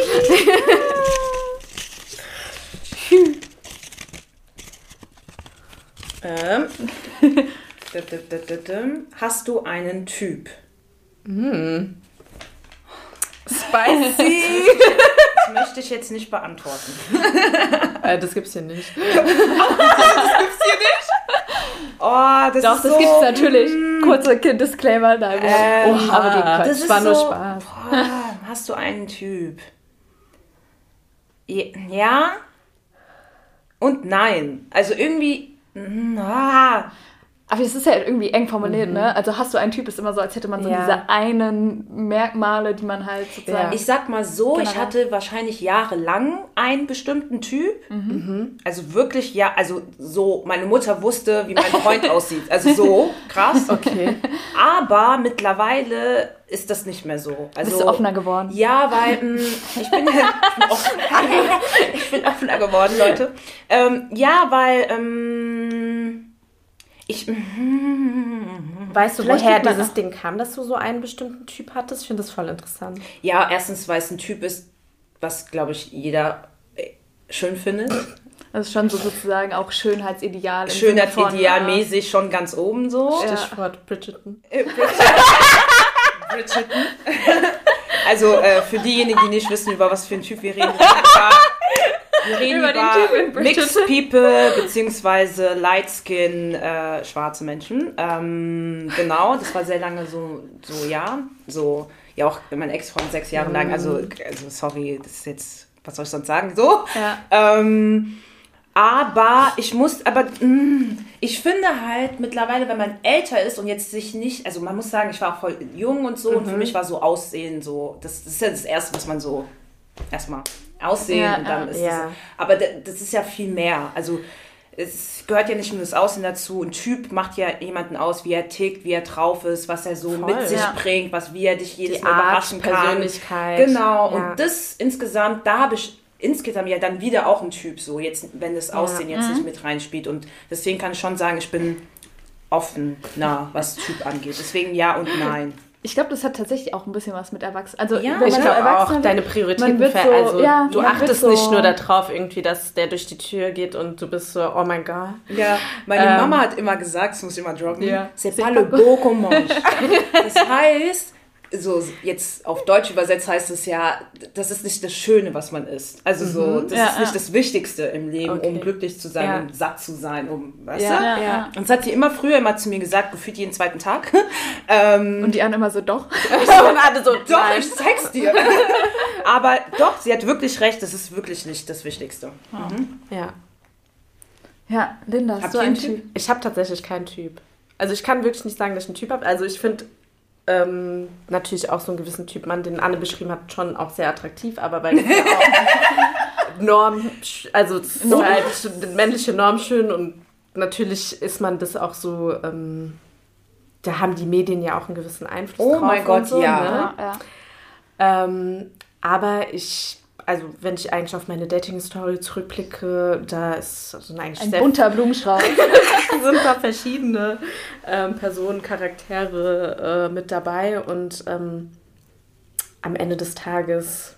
Ähm. Hast du einen Typ? Spicy. Das möchte ich jetzt nicht beantworten. äh, das gibt's hier nicht. Oh, das Doch, ist das so, gibt's natürlich. Kurzer Disclaimer. Da Ähm, oh, aber den Quatsch. das war nur so, Spaß. Boah, hast du einen Typ? Ja und nein. Also irgendwie. mm, Ah, Aber das ist ja irgendwie eng formuliert, ne? Also hast du einen Typ, ist immer so, als hätte man so Ja. diese einen Merkmale, die man halt sozusagen. ich sag mal so, ich Generell. hatte wahrscheinlich jahrelang einen bestimmten Typ. Mhm. Also wirklich, ja, also so, meine Mutter wusste, wie mein Freund aussieht. Also so, krass. Okay. Aber mittlerweile ist das nicht mehr so. Also, Bist du offener geworden? Ja, weil mh, ich, bin, ich, bin offener, ich bin offener geworden, Leute. Ähm, ja, weil ähm, ich. Weißt du, Vielleicht woher dieses auch- Ding kam, dass du so einen bestimmten Typ hattest? Ich finde das voll interessant. Ja, erstens, weil es ein Typ ist, was, glaube ich, jeder äh, schön findet. Das ist schon so sozusagen auch Schönheitsideal. Schönheitsidealmäßig schon ganz oben so. Stichwort Bridgerton. Äh, Bridgerton. Also äh, für diejenigen, die nicht wissen, über was für einen Typ wir reden, wir reden Über über. Mixed People beziehungsweise Light Skin äh, schwarze Menschen. Ähm, genau, das war sehr lange so, so ja, so ja auch mein Ex-Freund sechs Jahre lang. Also, also sorry, das ist jetzt, was soll ich sonst sagen? So. Ja. Ähm, aber ich muss, aber mh, ich finde halt mittlerweile, wenn man älter ist und jetzt sich nicht, also man muss sagen, ich war auch voll jung und so und Mhm. für mich war so Aussehen so, das, das ist ja das Erste, was man so erstmal aussehen Ja, und dann ja. ist Ja. das, aber das ist ja viel mehr. Also es gehört ja nicht nur das Aussehen dazu. Ein Typ macht ja jemanden aus, wie er tickt, wie er drauf ist, was er so Voll. mit sich Ja. bringt, was wie er dich jedes Die Mal Art, überraschen kann. Persönlichkeit. Genau. Ja. Und das insgesamt, da habe ich insgesamt ja dann wieder auch ein Typ so, jetzt wenn das Aussehen jetzt Mhm. nicht mit reinspielt. Und deswegen kann ich schon sagen, ich bin offener, was Typ angeht. Deswegen ja und nein. Ich glaube, das hat tatsächlich auch ein bisschen was mit Erwachsenen. Also, Ja, wenn Ich glaube auch, deine wird, Prioritäten, man wird ver- so- also ja, du achtest so- nicht nur darauf irgendwie, dass der durch die Tür geht und du bist so, oh mein Gott. Ja, meine Ähm, Mama hat immer gesagt, das muss ich immer droppen, Ja. c'est pas le beau mange. Das heißt, so jetzt auf Deutsch übersetzt heißt es ja, das ist nicht das Schöne, was man isst. Also so, das Ja, ist nicht ja. das Wichtigste im Leben, Okay. um glücklich zu sein, Ja. um satt zu sein, um, weißt Ja. du? Ja, Ja. ja. Und das hat sie immer früher immer zu mir gesagt, gefühlt jeden zweiten Tag. ähm, Und die anderen immer so, doch. Und alle so, doch, nein. ich zeig's dir. Aber doch, sie hat wirklich recht, das ist wirklich nicht das Wichtigste. Ja. Ja, Linda, hast Habt du einen Typ? Typ? Ich habe tatsächlich keinen Typ. Also ich kann wirklich nicht sagen, dass ich einen Typ habe. Also ich finde ähm, natürlich auch so einen gewissen Typ Mann, den Anne beschrieben hat, schon auch sehr attraktiv, aber weil das ja auch Norm, also das ist halt männliche Norm schön und natürlich ist man das auch so, ähm, da haben die Medien ja auch einen gewissen Einfluss Oh drauf. mein und Gott, so, ja. Ne? Ja. Ähm, aber ich, also wenn ich eigentlich auf meine Dating-Story zurückblicke, da ist also eigentlich Ein sehr bunter Blumenstrauß. sind da verschiedene ähm, Personen, Charaktere äh, mit dabei und ähm, am Ende des Tages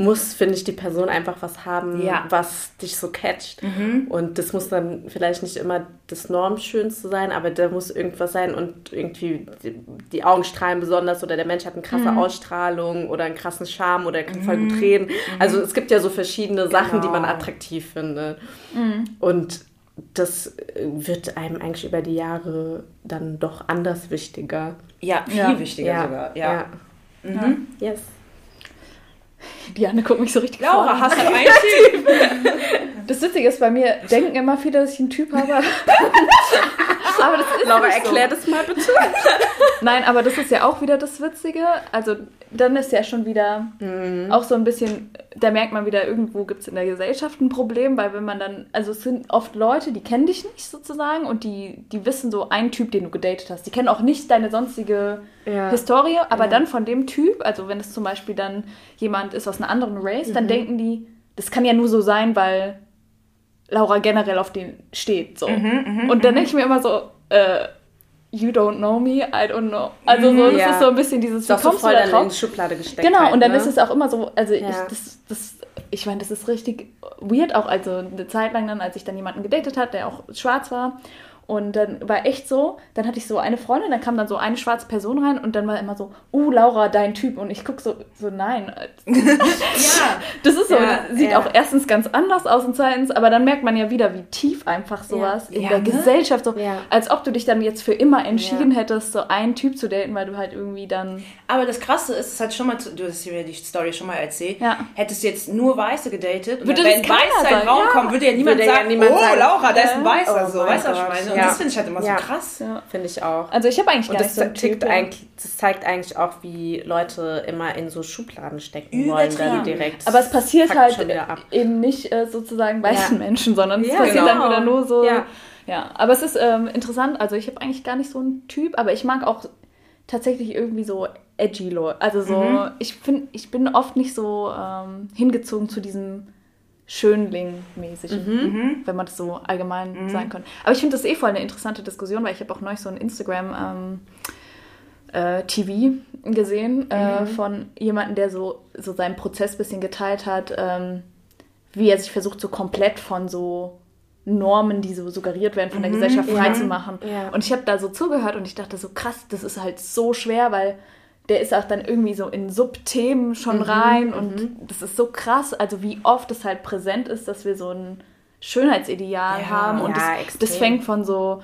muss, finde ich, die Person einfach was haben, Ja. was dich so catcht. Und das muss dann vielleicht nicht immer das Normschönste sein, aber da muss irgendwas sein und irgendwie die, die Augen strahlen besonders oder der Mensch hat eine krasse Ausstrahlung oder einen krassen Charme oder er kann voll gut reden. Also es gibt ja so verschiedene Sachen, die man Genau. attraktiv findet. Und das wird einem eigentlich über die Jahre dann doch anders wichtiger. Ja, viel Ja. wichtiger sogar. Ja. ja. Yes. Die Anne guckt mich so richtig Laura, vor. hast du einen Typ? Das Witzige ist, bei mir denken immer viele, dass ich einen Typ habe. aber das ist Laura, erklär so. das mal bitte. Nein, aber das ist ja auch wieder das Witzige. Also dann ist ja schon wieder Mhm. auch so ein bisschen, da merkt man wieder, irgendwo gibt es in der Gesellschaft ein Problem, weil wenn man dann, also es sind oft Leute, die kennen dich nicht sozusagen und die, die wissen so einen Typ, den du gedatet hast. Die kennen auch nicht deine sonstige Ja. Historie, aber dann von dem Typ, also wenn es zum Beispiel dann jemand ist aus einer anderen Race, Mhm. dann denken die, das kann ja nur so sein, weil Laura generell auf den steht. So. Mhm, und dann denke ich mir immer so, äh, you don't know me, I don't know. Also so, das Mhm, Ja. ist so ein bisschen dieses, Ist auch so kommst voll du da drauf? in die Schublade gesteckt. Genau, halt, und dann ne? ist es auch immer so, also ich, Ja. das, das, ich meine, das ist richtig weird, auch also eine Zeit lang dann, als ich dann jemanden gedatet hat, der auch schwarz war. Und dann war echt so, dann hatte ich so eine Freundin, dann kam dann so eine schwarze Person rein und dann war immer so, uh, Laura, dein Typ. Und ich gucke so, so, nein. Ja. Das ist so, Ja, sieht ja. auch erstens ganz anders aus und zweitens, aber dann merkt man ja wieder, wie tief einfach sowas in Ja, der ne? Gesellschaft, so, Ja. als ob du dich dann jetzt für immer entschieden Ja. hättest, so einen Typ zu daten, weil du halt irgendwie dann, Aber das Krasse ist, es hat schon mal, zu- du hast mir die Story schon mal erzählt, Ja. hättest du jetzt nur Weiße gedatet, und Würde wenn das keiner Weiß in den Raum ja. kommt, würde ja niemand Würde ja sagen, niemand oh, sagen, Laura, da ist ein Weißer, oh so, mein weißt ja. das finde ich halt immer Ja. so krass. ja. Finde ich auch. Also ich habe eigentlich Und gar das, nicht so Typ. eigentlich, das zeigt eigentlich auch, wie Leute immer in so Schubladen stecken wollen, dann Übertrieben. direkt. Aber es passiert halt eben nicht äh, sozusagen weißen Ja. Menschen, sondern es passiert genau. dann wieder nur so. Ja. ja. Aber es ist ähm, interessant. Also ich habe eigentlich gar nicht so einen Typ, aber ich mag auch tatsächlich irgendwie so edgy Leute. Also so, Mhm. ich finde, ich bin oft nicht so ähm, hingezogen zu diesem Schönling-mäßigen, Mhm. wenn man das so allgemein sagen kann. Aber ich finde das eh voll eine interessante Diskussion, weil ich habe auch neulich so ein Instagram ähm, äh, TV gesehen äh, von jemandem, der so, so seinen Prozess ein bisschen geteilt hat, ähm, wie er sich versucht, so komplett von so Normen, die so suggeriert werden von der Gesellschaft, frei zu machen. Ja. Und ich habe da so zugehört und ich dachte so, krass, das ist halt so schwer, weil der ist auch dann irgendwie so in Subthemen schon rein und das ist so krass, also wie oft es halt präsent ist, dass wir so ein Schönheitsideal Ja, haben und ja, das, das fängt von so,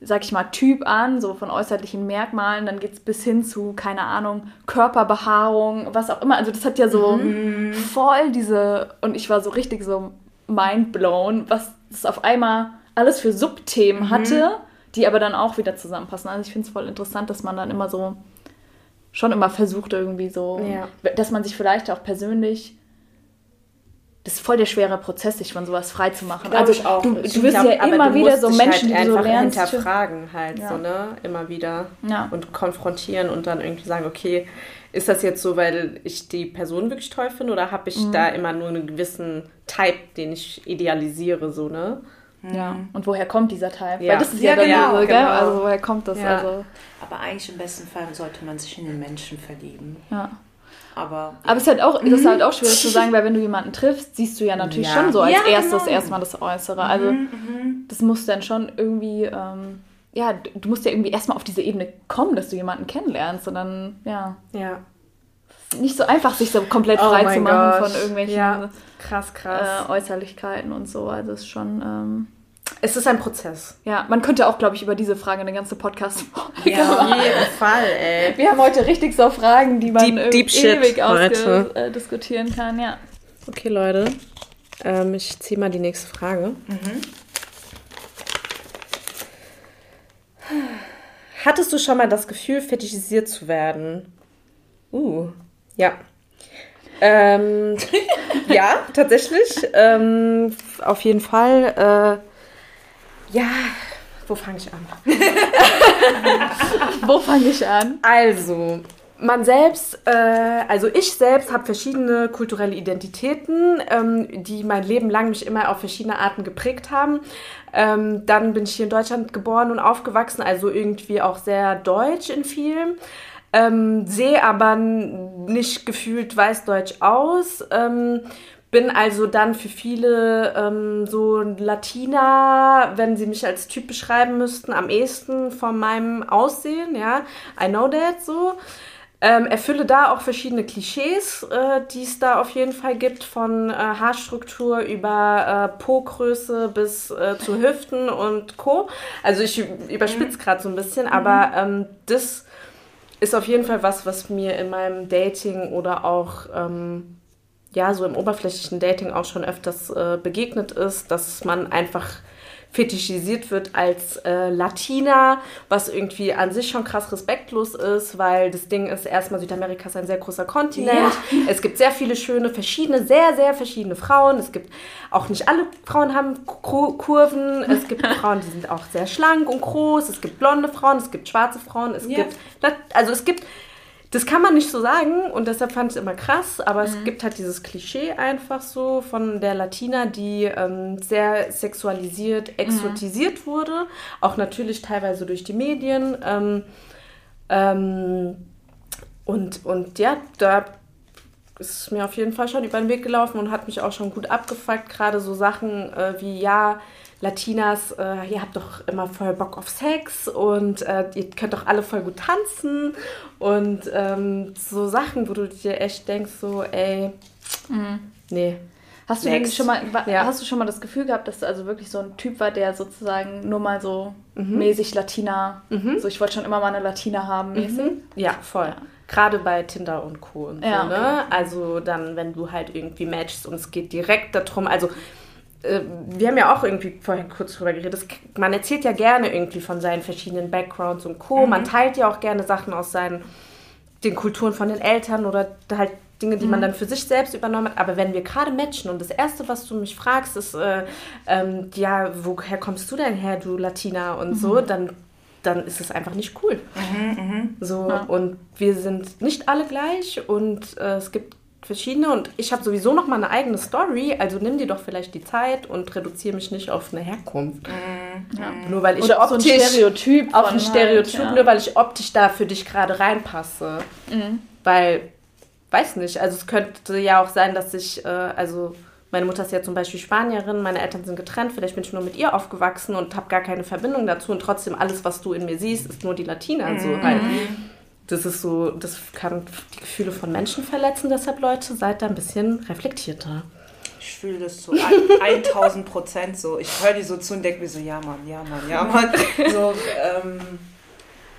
sag ich mal, Typ an, so von äußerlichen Merkmalen, dann geht es bis hin zu, keine Ahnung, Körperbehaarung, was auch immer. Also das hat ja so Mhm. voll diese, und ich war so richtig so mindblown, was das auf einmal alles für Subthemen Mhm. hatte, die aber dann auch wieder zusammenpassen. Also ich finde es voll interessant, dass man dann immer so schon immer versucht irgendwie so, Ja. dass man sich vielleicht auch persönlich das ist voll der schwere Prozess, sich von sowas frei zu machen. Glaub Also ich auch. du, Ich du wirst glaub, ja immer wieder so Menschen, halt die so einfach lernst. hinterfragen halt Ja. so, ne? Immer wieder. Ja. Und konfrontieren und dann irgendwie sagen, okay, ist das jetzt so, weil ich die Person wirklich toll finde oder habe ich Mhm. da immer nur einen gewissen Type, den ich idealisiere, so, ne? Ja, und woher kommt dieser Teil? Ja. Weil das ist Ja, ja, dann genau, gell? genau. Also woher kommt das? Ja. Also, Aber eigentlich im besten Fall sollte man sich in den Menschen verlieben. ja. Aber Aber es ist halt auch, das ist halt auch schwierig zu sagen, weil wenn du jemanden triffst, siehst du ja natürlich Ja. schon so als Ja, erstes genau. erstmal das Äußere. Also das muss dann schon irgendwie, ähm, ja, du du musst ja irgendwie erstmal auf diese Ebene kommen, dass du jemanden kennenlernst und dann, ja, Ja. Nicht so einfach, sich so komplett Oh frei mein zu machen Gott. von irgendwelchen Ja. Krass, krass. äh, Äußerlichkeiten und so. Also es ist schon, ähm, es ist ein Prozess. ja, man könnte auch, glaube ich, über diese Frage eine ganze podcast Ja, auf jeden Fall, ey. Wir haben heute richtig so Fragen, die man Deep- deep ewig ausge äh, diskutieren kann, ja. Okay, Leute. Ähm, ich ziehe mal die nächste Frage. Hattest du schon mal das Gefühl, fetischisiert zu werden? Uh, ja. Ähm, ja, tatsächlich. Ähm, auf jeden Fall. Äh, ja, wo fange ich an? Wo fange ich an? Also, man selbst, äh, also ich selbst habe verschiedene kulturelle Identitäten, ähm, die mein Leben lang mich immer auf verschiedene Arten geprägt haben. Ähm, dann bin ich hier in Deutschland geboren und aufgewachsen, also irgendwie auch sehr deutsch in vielem. Ähm, sehe aber nicht gefühlt weißdeutsch aus. Ähm, bin also dann für viele ähm, so Latina, wenn sie mich als Typ beschreiben müssten, am ehesten von meinem Aussehen, ja. I know that so. Ähm, erfülle da auch verschiedene Klischees, äh, die es da auf jeden Fall gibt, von äh, Haarstruktur über äh, Po-Größe bis äh, zu Hüften und Co. Also ich überspitze gerade so ein bisschen, aber ähm, das ist auf jeden Fall was, was mir in meinem Dating oder auch ähm, ja so im oberflächlichen Dating auch schon öfters äh, begegnet ist, dass man einfach fetischisiert wird als äh, Latina, was irgendwie an sich schon krass respektlos ist, weil das Ding ist erstmal Südamerika ist ein sehr großer Kontinent. Es gibt sehr viele schöne, verschiedene, sehr, sehr verschiedene Frauen. Es gibt auch nicht alle Frauen haben Ku- Kurven. Es gibt Frauen, die sind auch sehr schlank und groß. Es gibt blonde Frauen, es gibt schwarze Frauen, es Ja. gibt also es gibt das kann man nicht so sagen und deshalb fand ich es immer krass, aber es gibt halt dieses Klischee einfach so von der Latina, die ähm, sehr sexualisiert, exotisiert wurde, auch natürlich teilweise durch die Medien. Ähm, ähm, und, und ja, da ist mir auf jeden Fall schon über den Weg gelaufen und hat mich auch schon gut abgefuckt. Gerade so Sachen äh, wie, ja, Latinas, äh, ihr habt doch immer voll Bock auf Sex und äh, ihr könnt doch alle voll gut tanzen und ähm, so Sachen, wo du dir echt denkst, so, ey, nee. Hast du schon mal, Ja. hast du schon mal das Gefühl gehabt, dass du also wirklich so ein Typ war, der sozusagen nur mal so mäßig Latina, so ich wollte schon immer mal eine Latina haben, mäßig? Ja, voll. Gerade bei Tinder und Co. Und Ja, so, ne? Also dann, wenn du halt irgendwie matchst und es geht direkt darum, also wir haben ja auch irgendwie vorhin kurz drüber geredet, man erzählt ja gerne irgendwie von seinen verschiedenen Backgrounds und Co. Man teilt ja auch gerne Sachen aus seinen, den Kulturen von den Eltern oder halt Dinge, die man dann für sich selbst übernommen hat. Aber wenn wir gerade matchen und das Erste, was du mich fragst, ist, äh, ähm, ja, woher kommst du denn her, du Latina und so, dann, dann ist es einfach nicht cool. So, und wir sind nicht alle gleich und äh, es gibt verschiedene und ich habe sowieso noch mal eine eigene Story, also nimm dir doch vielleicht die Zeit und reduziere mich nicht auf eine Herkunft. Nur weil ich Oder auf so ein optisch Stereotyp. auf ein Stereotyp, halt, ja. nur weil ich optisch da für dich gerade reinpasse. Weil, weiß nicht, also es könnte ja auch sein, dass ich, äh, also meine Mutter ist ja zum Beispiel Spanierin, meine Eltern sind getrennt, vielleicht bin ich nur mit ihr aufgewachsen und habe gar keine Verbindung dazu und trotzdem alles, was du in mir siehst, ist nur die Latina. So halt. Das ist so, das kann die Gefühle von Menschen verletzen, deshalb Leute, seid da ein bisschen reflektierter. Ich fühle das zu ein- 1000 Prozent so. Ich höre die so zu und denke mir so, ja Mann, ja Mann, ja Mann. So, ähm,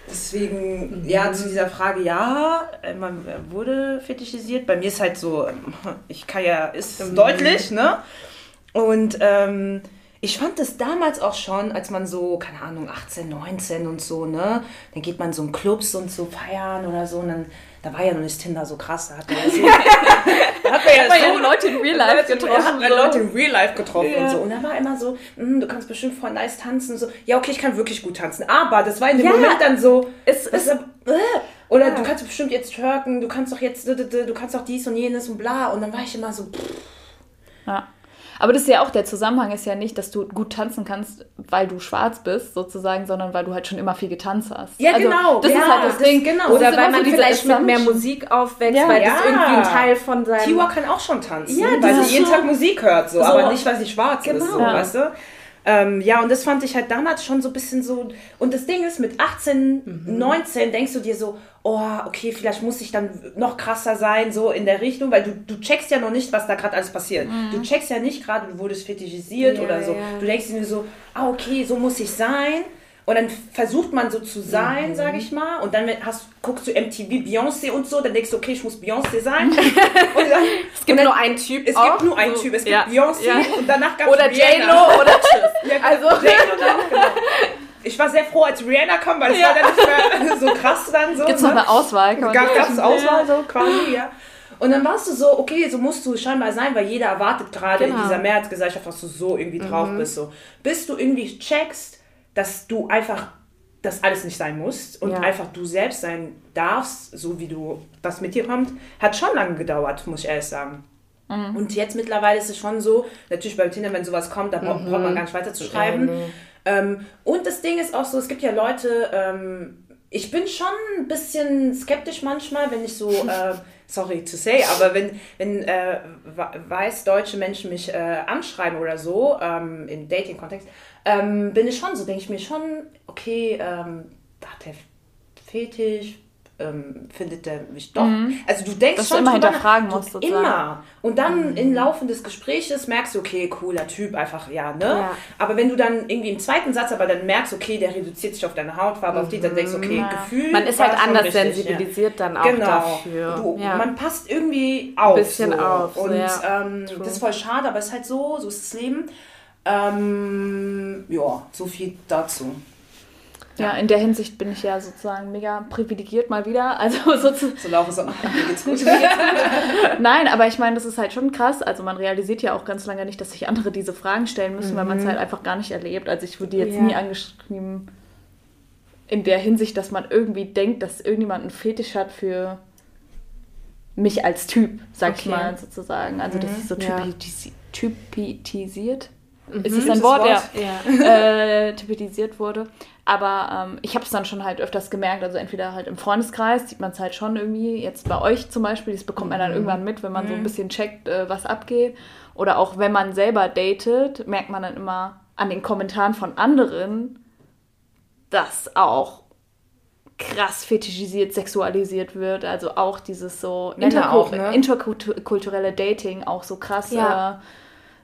deswegen, ja, zu dieser Frage, ja, man wurde fetischisiert. Bei mir ist halt so, ähm, ich kann ja, ist deutlich, ne? Und ähm, ich fand das damals auch schon, als man so, keine Ahnung, 18, 19 und so, ne? Dann geht man so in Clubs und so feiern oder so und dann, da war ja noch nicht Tinder so krass, da hat man ja so, hat man ja Hat man ja so Leute in Real Life Leute, getroffen. Ja, so. Leute in Real Life getroffen Ja. und so. Und da war immer so, "Mm, du kannst bestimmt voll nice tanzen. So, ja, okay, ich kann wirklich gut tanzen. Aber das war in dem Ja. Moment dann so, Es das ist- äh, oder Ja. du kannst bestimmt jetzt twerken, du kannst doch jetzt, du kannst doch dies und jenes und bla. Und dann war ich immer so, pff, Ja. Aber das ist ja auch, der Zusammenhang ist ja nicht, dass du gut tanzen kannst, weil du schwarz bist, sozusagen, sondern weil du halt schon immer viel getanzt hast. Ja, also, genau. Das ja, ist halt das, Ding. Genau. Oder weil man vielleicht mit mehr. Musik aufwächst, Ja. weil Ja. das irgendwie ein Teil von seinem... Tiwa kann auch schon tanzen, Ja, weil das sie jeden so- Tag Musik hört, so, so- aber nicht, weil sie schwarz ist, so, Genau. Ja. weißt du? Ähm, ja, und das fand ich halt damals schon so ein bisschen so. Und das Ding ist, mit 18, 19 denkst du dir so, oh, okay, vielleicht muss ich dann noch krasser sein, so in der Richtung, weil du, du checkst ja noch nicht, was da gerade alles passiert. Du checkst ja nicht gerade, du wurdest fetischisiert Ja, oder so. ja. Du denkst dir nur so, ah, okay, so muss ich sein. Und dann versucht man so zu sein, sag ich mal. Und dann hast, guckst du MTV, Beyoncé und so, dann denkst du, okay, ich muss Beyoncé sein. dann, es gibt nur einen Typ es auch, gibt nur einen so- Typ, es gibt ja, Beyoncé ja. und danach gab es Oder J-Lo oder Tschüss. Ja, Also- also dann, genau. Ich war sehr froh, als Rihanna kam, weil es war dann nicht mehr so krass dann so. Gibt's noch ne? eine Auswahl? Kann Gab es Auswahl so quasi, ja. Und dann warst du so, okay, so musst du scheinbar sein, weil jeder erwartet gerade in Genau. dieser Mehrheitsgesellschaft, dass du so irgendwie drauf bist. So. Bis du irgendwie checkst, dass du einfach das alles nicht sein musst und Ja. einfach du selbst sein darfst, so wie du, was mit dir kommt, hat schon lange gedauert, muss ich ehrlich sagen. Und jetzt mittlerweile ist es schon so, natürlich bei Tinder, wenn sowas kommt, da braucht, braucht man gar nicht weiter zu schreiben. Nee. Ähm, und das Ding ist auch so, es gibt ja Leute, ähm, ich bin schon ein bisschen skeptisch manchmal, wenn ich so, äh, sorry to say, aber wenn, wenn äh, wa- weiß deutsche Menschen mich äh, anschreiben oder so, ähm, im Dating-Kontext, ähm, bin ich schon so, denke ich mir schon, okay, ähm, hat der Fetisch, ähm, findet der mich doch. Also du denkst Dass du schon immer drüber hinterfragen nach- musst, du, sozusagen. Immer. Und dann im Laufe des Gespräches merkst du, okay, cooler Typ, einfach, ja, ne? Ja. Aber wenn du dann irgendwie im zweiten Satz aber dann merkst, okay, der reduziert sich auf deine Hautfarbe, auf die, dann denkst du, okay, Ja. Gefühl. Man ist halt anders richtig, sensibilisiert dann ja. auch genau. dafür. Du. Man passt irgendwie auf. Bisschen so. auf, Und ähm, das ist voll schade, aber es ist halt so, so ist das Leben. Ähm, ja, so viel dazu. Ja, in der Hinsicht bin ich ja sozusagen mega privilegiert mal wieder. Also sozusagen. So laufe geht's gut. Nein, aber ich meine, das ist halt schon krass. Also man realisiert ja auch ganz lange nicht, dass sich andere diese Fragen stellen müssen, weil man es halt einfach gar nicht erlebt. Also ich wurde jetzt Ja. nie angeschrieben in der Hinsicht, dass man irgendwie denkt, dass irgendjemand einen Fetisch hat für mich als Typ, sag ich Okay. mal sozusagen. Also dass ich so Ja. typisi typetisiert. Ist es ein Wort? Wort? Ja. äh, typetisiert wurde. Aber ähm, ich habe es dann schon halt öfters gemerkt, also entweder halt im Freundeskreis sieht man es halt schon irgendwie, jetzt bei euch zum Beispiel, das bekommt man dann irgendwann mit, wenn man so ein bisschen checkt, äh, was abgeht. Oder auch wenn man selber datet, merkt man dann immer an den Kommentaren von anderen, dass auch krass fetischisiert, sexualisiert wird. Also auch dieses so interku- auch, ne? interkulturelle Dating auch so krass Ja. äh,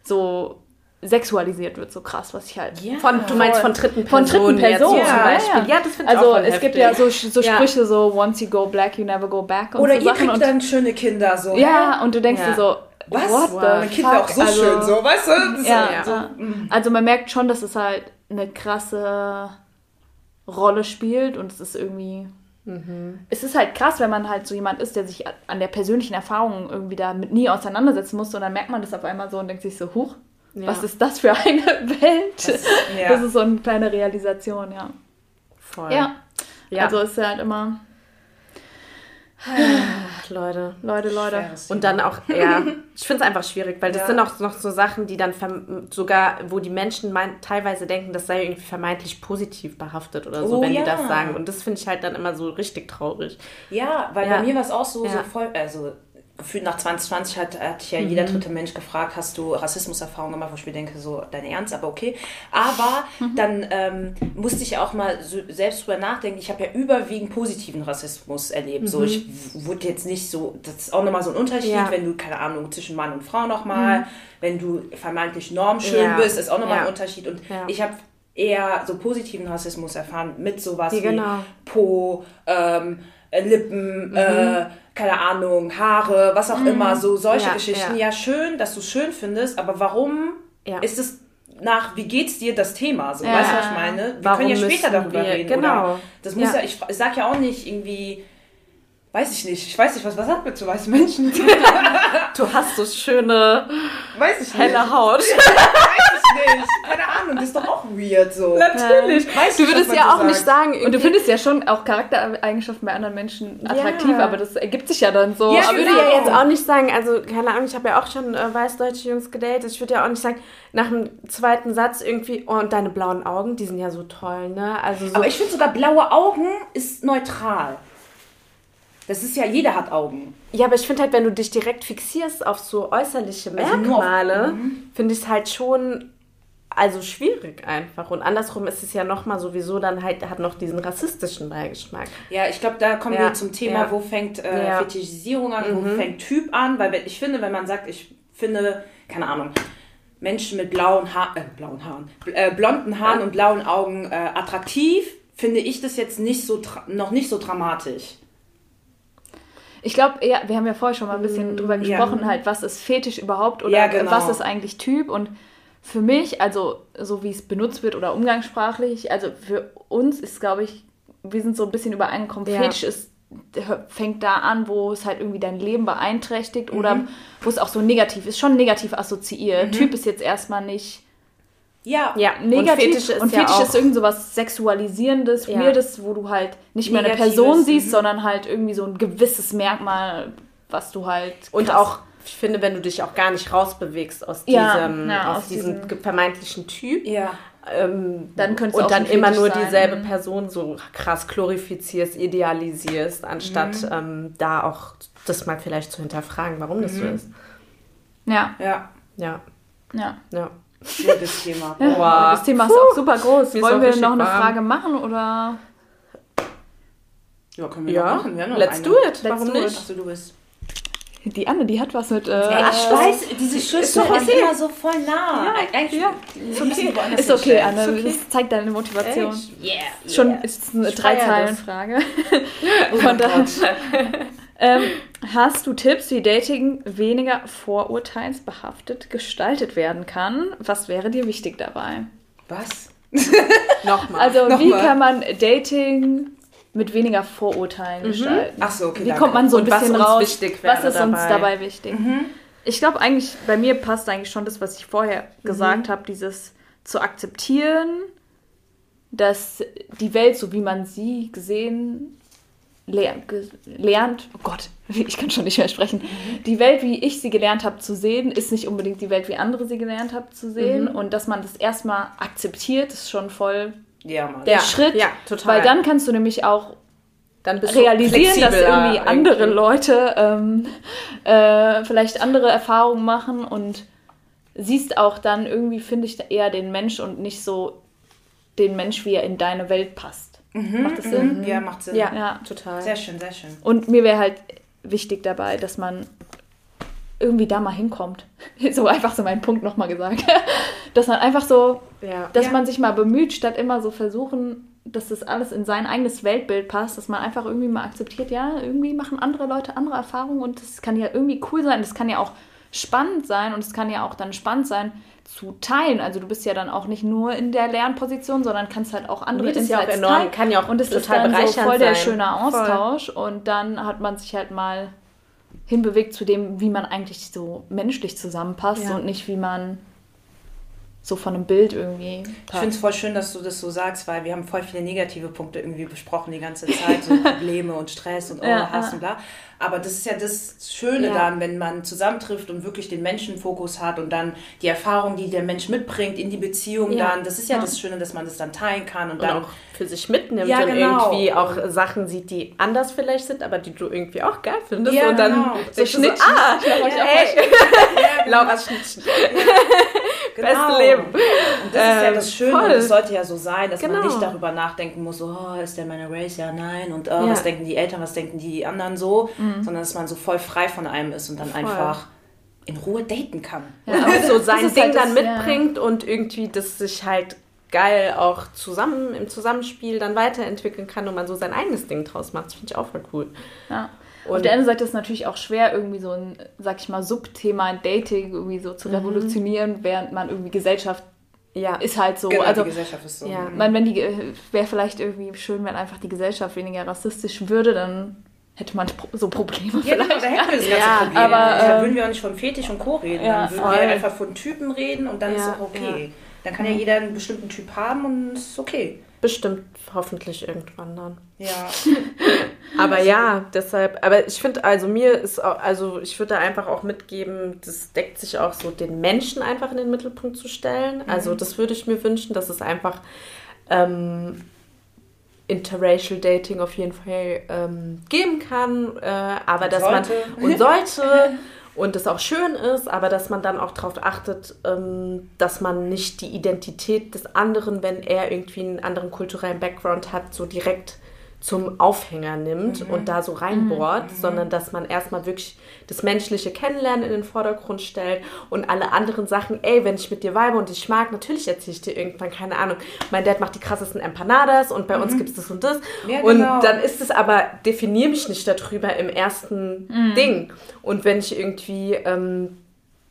so sexualisiert wird, so krass, was ich halt Ja. Von, du meinst von dritten von Personen dritten Personen jetzt zum ja, Beispiel. ja. Ja, das finde ich Also auch voll es gibt heftig. ja so, so Ja. Sprüche so once you go black, you never go back und Oder so ihr Sachen kriegt und dann schöne Kinder so. ja, und du denkst Ja. dir so, Was? what the Mein Kind war auch fuck? so also, schön, so, weißt du? Ist Ja, so, ja. also man merkt schon, dass es halt eine krasse Rolle spielt und es ist irgendwie. Mhm. Es ist halt krass, wenn man halt so jemand ist, der sich an der persönlichen Erfahrung irgendwie damit nie auseinandersetzen muss und dann merkt man das auf einmal so und denkt sich so, huch, Ja. was ist das für eine Welt? Das, ja. ist so eine kleine Realisation, ja. Voll. Ja, Ja. also ist ja halt immer, Leute. Leute, Leute. Schweres Und dann auch, ja, ich finde es einfach schwierig, weil das Ja. sind auch noch so Sachen, die dann sogar, wo die Menschen mein, teilweise denken, das sei irgendwie vermeintlich positiv behaftet oder so, Oh, wenn ja. die das sagen. Und das finde ich halt dann immer so richtig traurig. Ja, weil Ja. bei mir war es auch so, so voll, also gefühlt nach 2020 hat, hat ja Mhm. jeder dritte Mensch gefragt, hast du Rassismuserfahrungen gemacht, wo ich mir denke, so dein Ernst, aber okay. Aber Mhm. dann ähm, musste ich auch mal so selbst drüber nachdenken, ich habe ja überwiegend positiven Rassismus erlebt. So, ich wurde jetzt nicht so, das ist auch nochmal so ein Unterschied, Mhm. Ja. wenn du, keine Ahnung, zwischen Mann und Frau nochmal, wenn du vermeintlich normschön Ja. bist, ist auch nochmal Ja. ein Unterschied. Und ich habe eher so positiven Rassismus erfahren mit sowas Ja, wie genau. Po, ähm, äh, Lippen, Mhm. äh, keine Ahnung, Haare, was auch immer, so solche Ja, Geschichten. ja. Ja. schön, dass du es schön findest, aber warum Ja. ist es nach, wie geht's dir, das Thema? So, weißt du, was ich meine? Wir Warum können ja später darüber wir- reden. genau. Oder das muss Ja. ich, ich sag ja auch nicht irgendwie, weiß ich nicht, ich weiß nicht, was, was hat mit so weißen Menschen? Du hast so schöne, weiß ich nicht. helle Haut. ich nicht. Keine Ahnung. das ist doch auch weird so. Natürlich. Weißt du du, würdest ja auch so nicht sagt? sagen, Und du irgendwie- findest ja schon auch Charaktereigenschaften bei anderen Menschen attraktiv, Ja. aber das ergibt sich ja dann so. Ja, Ich aber würde genau. ja jetzt auch nicht sagen, also keine Ahnung, ich habe ja auch schon äh, weißdeutsche Jungs gedatet. Ich würde ja auch nicht sagen, nach dem zweiten Satz irgendwie, oh, und deine blauen Augen, die sind ja so toll, ne? Also so, Aber ich finde sogar blaue Augen ist neutral. Das ist ja, jeder hat Augen. ja, aber ich finde halt, wenn du dich direkt fixierst auf so äußerliche Also Merkmale, finde ich es halt schon also schwierig einfach. Und andersrum ist es ja nochmal sowieso dann halt, hat noch diesen rassistischen Beigeschmack. Ja, ich glaube, da kommen Ja, wir zum Thema, ja. wo fängt äh, Ja. Fetischisierung an, wo fängt Typ an, weil ich finde, wenn man sagt, ich finde, keine Ahnung, Menschen mit blauen, Haar, äh, blauen Haaren, bl- äh, blonden Haaren und blauen Augen äh, attraktiv, finde ich das jetzt nicht so tra- noch nicht so dramatisch. Ich glaube, ja, wir haben ja vorher schon mal ein bisschen drüber Mm, ja. gesprochen, halt, was ist Fetisch überhaupt oder Ja, genau. was ist eigentlich Typ und für mich, also so wie es benutzt wird oder umgangssprachlich, also für uns ist, glaube ich, wir sind so ein bisschen übereingekommen, Ja. Fetisch ist, fängt da an, wo es halt irgendwie dein Leben beeinträchtigt Mhm. oder wo es auch so negativ ist, schon negativ assoziiert. Typ ist jetzt erstmal nicht Ja, Ja, negativ und Fetisch ist und ja Fetisch auch, ist irgend so was Sexualisierendes, Ja. Weirdes, wo du halt nicht mehr eine Negatives, Person mhm. siehst, sondern halt irgendwie so ein gewisses Merkmal, was du halt Und krass- auch, ich finde, wenn du dich auch gar nicht rausbewegst aus diesem, ja, aus aus diesem diesem- vermeintlichen Typ, ja. ähm, Dann und auch dann immer nur sein. dieselbe Mhm. Person so krass glorifizierst, idealisierst, anstatt Mhm. ähm, da auch das mal vielleicht zu hinterfragen, warum das Mhm. so ist. ja, Ja, Ja, ja. ja. schwieriges Thema. Boah. das Thema ist auch super groß. Mir Wollen wir noch eine warm. Frage machen oder? Ja, können wir Ja, noch machen. Wir haben noch let's eine. do it. Warum do it. nicht? Achso, du bist. Die Anne, die hat was mit. Äh, Ja, ich weiß, diese Schüsse doch waren okay. immer so voll nah. Eigentlich ja. ist okay. ist okay, Anne. Ist okay. Das zeigt deine Motivation. Echt? Yeah. Schon ist eine Drei-Zeilen-Frage. Von daher. Ähm, hast du Tipps, wie Dating weniger vorurteilsbehaftet gestaltet werden kann? Was wäre dir wichtig dabei? Was? Nochmal. Also, wie Nochmal. kann man Dating mit weniger Vorurteilen gestalten? Ach so, okay. Wie danke. kommt man so ein Und bisschen uns raus? was ist uns dabei? dabei wichtig? Ich glaube eigentlich, bei mir passt eigentlich schon das, was ich vorher Mhm. gesagt habe, dieses zu akzeptieren, dass die Welt, so wie man sie gesehen lernt, ge lernt, oh Gott, ich kann schon nicht mehr sprechen, Mhm. die Welt, wie ich sie gelernt habe zu sehen, ist nicht unbedingt die Welt, wie andere sie gelernt haben zu sehen. Mhm. Und dass man das erstmal akzeptiert, ist schon voll Ja, Mann. der Ja, Schritt, ja, total. weil dann kannst du nämlich auch dann bist du realisieren, dass irgendwie andere irgendwie. Leute ähm, äh, vielleicht andere Erfahrungen machen und siehst auch dann irgendwie, finde ich, eher den Mensch und nicht so den Mensch, wie er in deine Welt passt. Macht das Sinn? Ja, macht Sinn. Ja, Ja. total. Sehr schön, sehr schön. Und mir wäre halt wichtig dabei, dass man irgendwie da mal hinkommt. So einfach so mein Punkt nochmal gesagt. Dass man einfach so Ja. dass Ja. man sich mal bemüht, statt immer so versuchen, dass das alles in sein eigenes Weltbild passt, dass man einfach irgendwie mal akzeptiert, ja, irgendwie machen andere Leute andere Erfahrungen und das kann ja irgendwie cool sein, das kann ja auch spannend sein und es kann ja auch dann spannend sein zu teilen. Also du bist ja dann auch nicht nur in der Lernposition, sondern kannst halt auch andere ist ja auch Insights enorm, teilen. kann ja auch und es ist total dann so voll der sein. schöne Voll. Austausch und dann hat man sich halt mal hinbewegt zu dem, wie man eigentlich so menschlich zusammenpasst Ja. und nicht wie man so von einem Bild irgendwie Ich finde es voll schön, dass du das so sagst, weil wir haben voll viele negative Punkte irgendwie besprochen die ganze Zeit, so Probleme und Stress und oh, Ja, Hass ja. und bla. Aber das ist ja das Schöne Ja. dann, wenn man zusammentrifft und wirklich den Menschenfokus hat und dann die Erfahrung, die der Mensch mitbringt in die Beziehung Ja. dann, das ist ja, Ja. das Schöne, dass man das dann teilen kann und, und dann auch für sich mitnimmt Ja, und genau. irgendwie auch Sachen sieht, die anders vielleicht sind, aber die du irgendwie auch geil findest. Ja, und dann genau. so So Schnittchen. Schnittchen. ah, auch ey, Ja, genau. Genau. Beste Leben. Und das ist ja Ähm, das Schöne voll. und es sollte ja so sein, dass man Genau. nicht darüber nachdenken muss, so, oh, ist der meine Race? Ja, nein. Und oh, Ja. was denken die Eltern, was denken die anderen so? Sondern dass man so voll frei von einem ist und dann einfach in Ruhe daten kann. Ja, Und so sein das Ding halt dann das, ja. mitbringt und irgendwie das sich halt geil auch zusammen im Zusammenspiel dann weiterentwickeln kann und man so sein eigenes Ding draus macht. Das finde ich auch voll cool. Ja. Auf Und- der anderen Seite ist es natürlich auch schwer, irgendwie so ein, sag ich mal, Subthema Dating irgendwie so Mhm. zu revolutionieren, während man irgendwie Gesellschaft Ja, ist halt so. Genau, also, die Gesellschaft ist so. Ja. ich meine, wenn die wäre vielleicht irgendwie schön, wenn einfach die Gesellschaft weniger rassistisch würde, dann hätte man so Probleme Ja, genau, vielleicht. da hätten wir das ganze Ja, Problem. aber, dann ähm, würden wir auch nicht von Fetisch und Co. reden. ja, dann würden voll. wir einfach von Typen reden und dann ist Ja, auch okay. Dann kann ja jeder einen bestimmten Typ haben und ist okay. Bestimmt hoffentlich irgendwann dann. Ja. Aber ja, deshalb, aber ich finde, also mir ist auch, also ich würde da einfach auch mitgeben, das deckt sich auch so, den Menschen einfach in den Mittelpunkt zu stellen. Also das würde ich mir wünschen, dass es einfach ähm, Interracial Dating auf jeden Fall ähm, geben kann, äh, aber dass Sollte. man und sollte und es auch schön ist, aber dass man dann auch darauf achtet, ähm, dass man nicht die Identität des anderen, wenn er irgendwie einen anderen kulturellen Background hat, so direkt zum Aufhänger nimmt und da so reinbohrt, sondern dass man erstmal wirklich das menschliche Kennenlernen in den Vordergrund stellt und alle anderen Sachen, ey, wenn ich mit dir vibe und dich mag, natürlich erzähle ich dir irgendwann, keine Ahnung, mein Dad macht die krassesten Empanadas und bei uns gibt es das und das. Ja, und genau. dann ist es aber, definiere mich nicht darüber im ersten Ding. Und wenn ich irgendwie, ähm,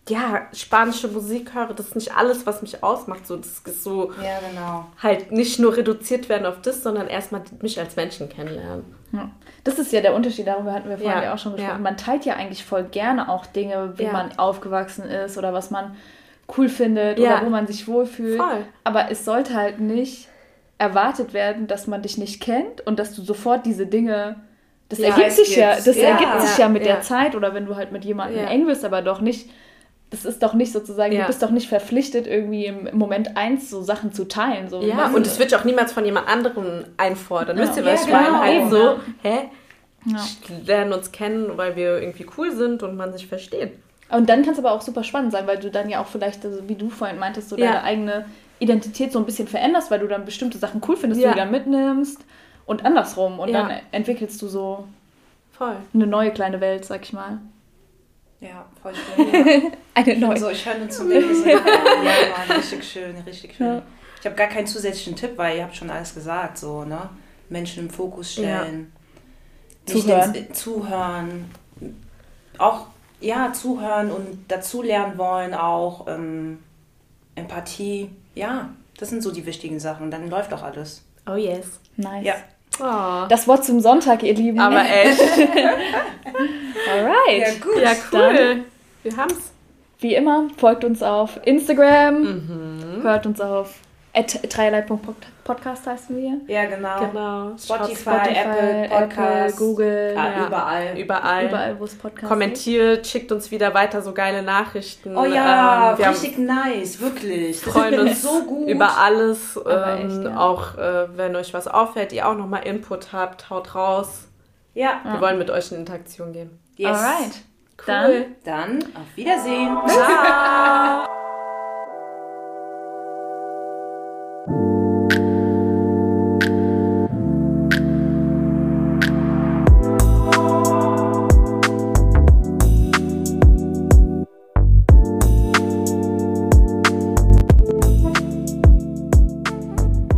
ja, spanische Musik höre, das ist nicht alles, was mich ausmacht. So, das ist so Ja, genau. halt nicht nur reduziert werden auf das, sondern erstmal mich als Menschen kennenlernen. Ja. Das ist ja der Unterschied, darüber hatten wir vorhin Ja, ja auch schon gesprochen. Man teilt ja eigentlich voll gerne auch Dinge, wie man aufgewachsen ist oder was man cool findet oder wo man sich wohlfühlt. Voll. Aber es sollte halt nicht erwartet werden, dass man dich nicht kennt und dass du sofort diese Dinge. Das Ja, ergibt sich ja, das Ja, ergibt sich ja mit ja. der Zeit oder wenn du halt mit jemandem eng bist, aber doch nicht. Das ist doch nicht sozusagen, Ja. du bist doch nicht verpflichtet, irgendwie im Moment eins so Sachen zu teilen. So, Ja, und das wird ja auch niemals von jemand anderem einfordern. Wisst ihr, Ja, was ich genau, meine? Halt so, ja. hä? Ja. Ich lerne uns kennen, weil wir irgendwie cool sind und man sich versteht. Und dann kann es aber auch super spannend sein, weil du dann ja auch vielleicht, also wie du vorhin meintest, so Ja. deine eigene Identität so ein bisschen veränderst, weil du dann bestimmte Sachen cool findest, Ja. die du dann mitnimmst und andersrum. Und Ja. dann entwickelst du so Voll. eine neue kleine Welt, sag ich mal. Ja, voll schön. Ja. Eine Ich bin so, ich höre nur zu mir. So, ja, Mann, richtig schön, richtig schön. Ja. Ich habe gar keinen zusätzlichen Tipp, weil ihr habt schon alles gesagt, so, ne? Menschen im Fokus stellen. Nicht Zuhören. Den, zuhören. Auch, ja, zuhören und dazulernen wollen auch. Ähm, Empathie. Ja, das sind so die wichtigen Sachen. Dann läuft auch alles. Oh yes. Nice. Ja. Oh. Das Wort zum Sonntag, ihr Lieben. Aber echt. Alright. gut. ja, cool. Wir haben's. Wie immer, folgt uns auf Instagram, Mhm. hört uns auf dreierlei.podcast heißen wir. Ja, genau. Genau. Spotify, Apple, Podcast, Google, Ah, Ja. überall. Überall. überall, wo es Podcasts gibt. Kommentiert, schickt uns wieder weiter so geile Nachrichten. Oh ja, Ähm, wir haben- richtig nice, wirklich. Das freuen uns so gut. über alles. Ähm, echt, ja. Auch äh, wenn euch was auffällt, ihr auch nochmal Input habt, haut raus. Ja, Wir wollen mit euch in Interaktion gehen. yes. Alright. Cool. Dann auf Wiedersehen. Ciao.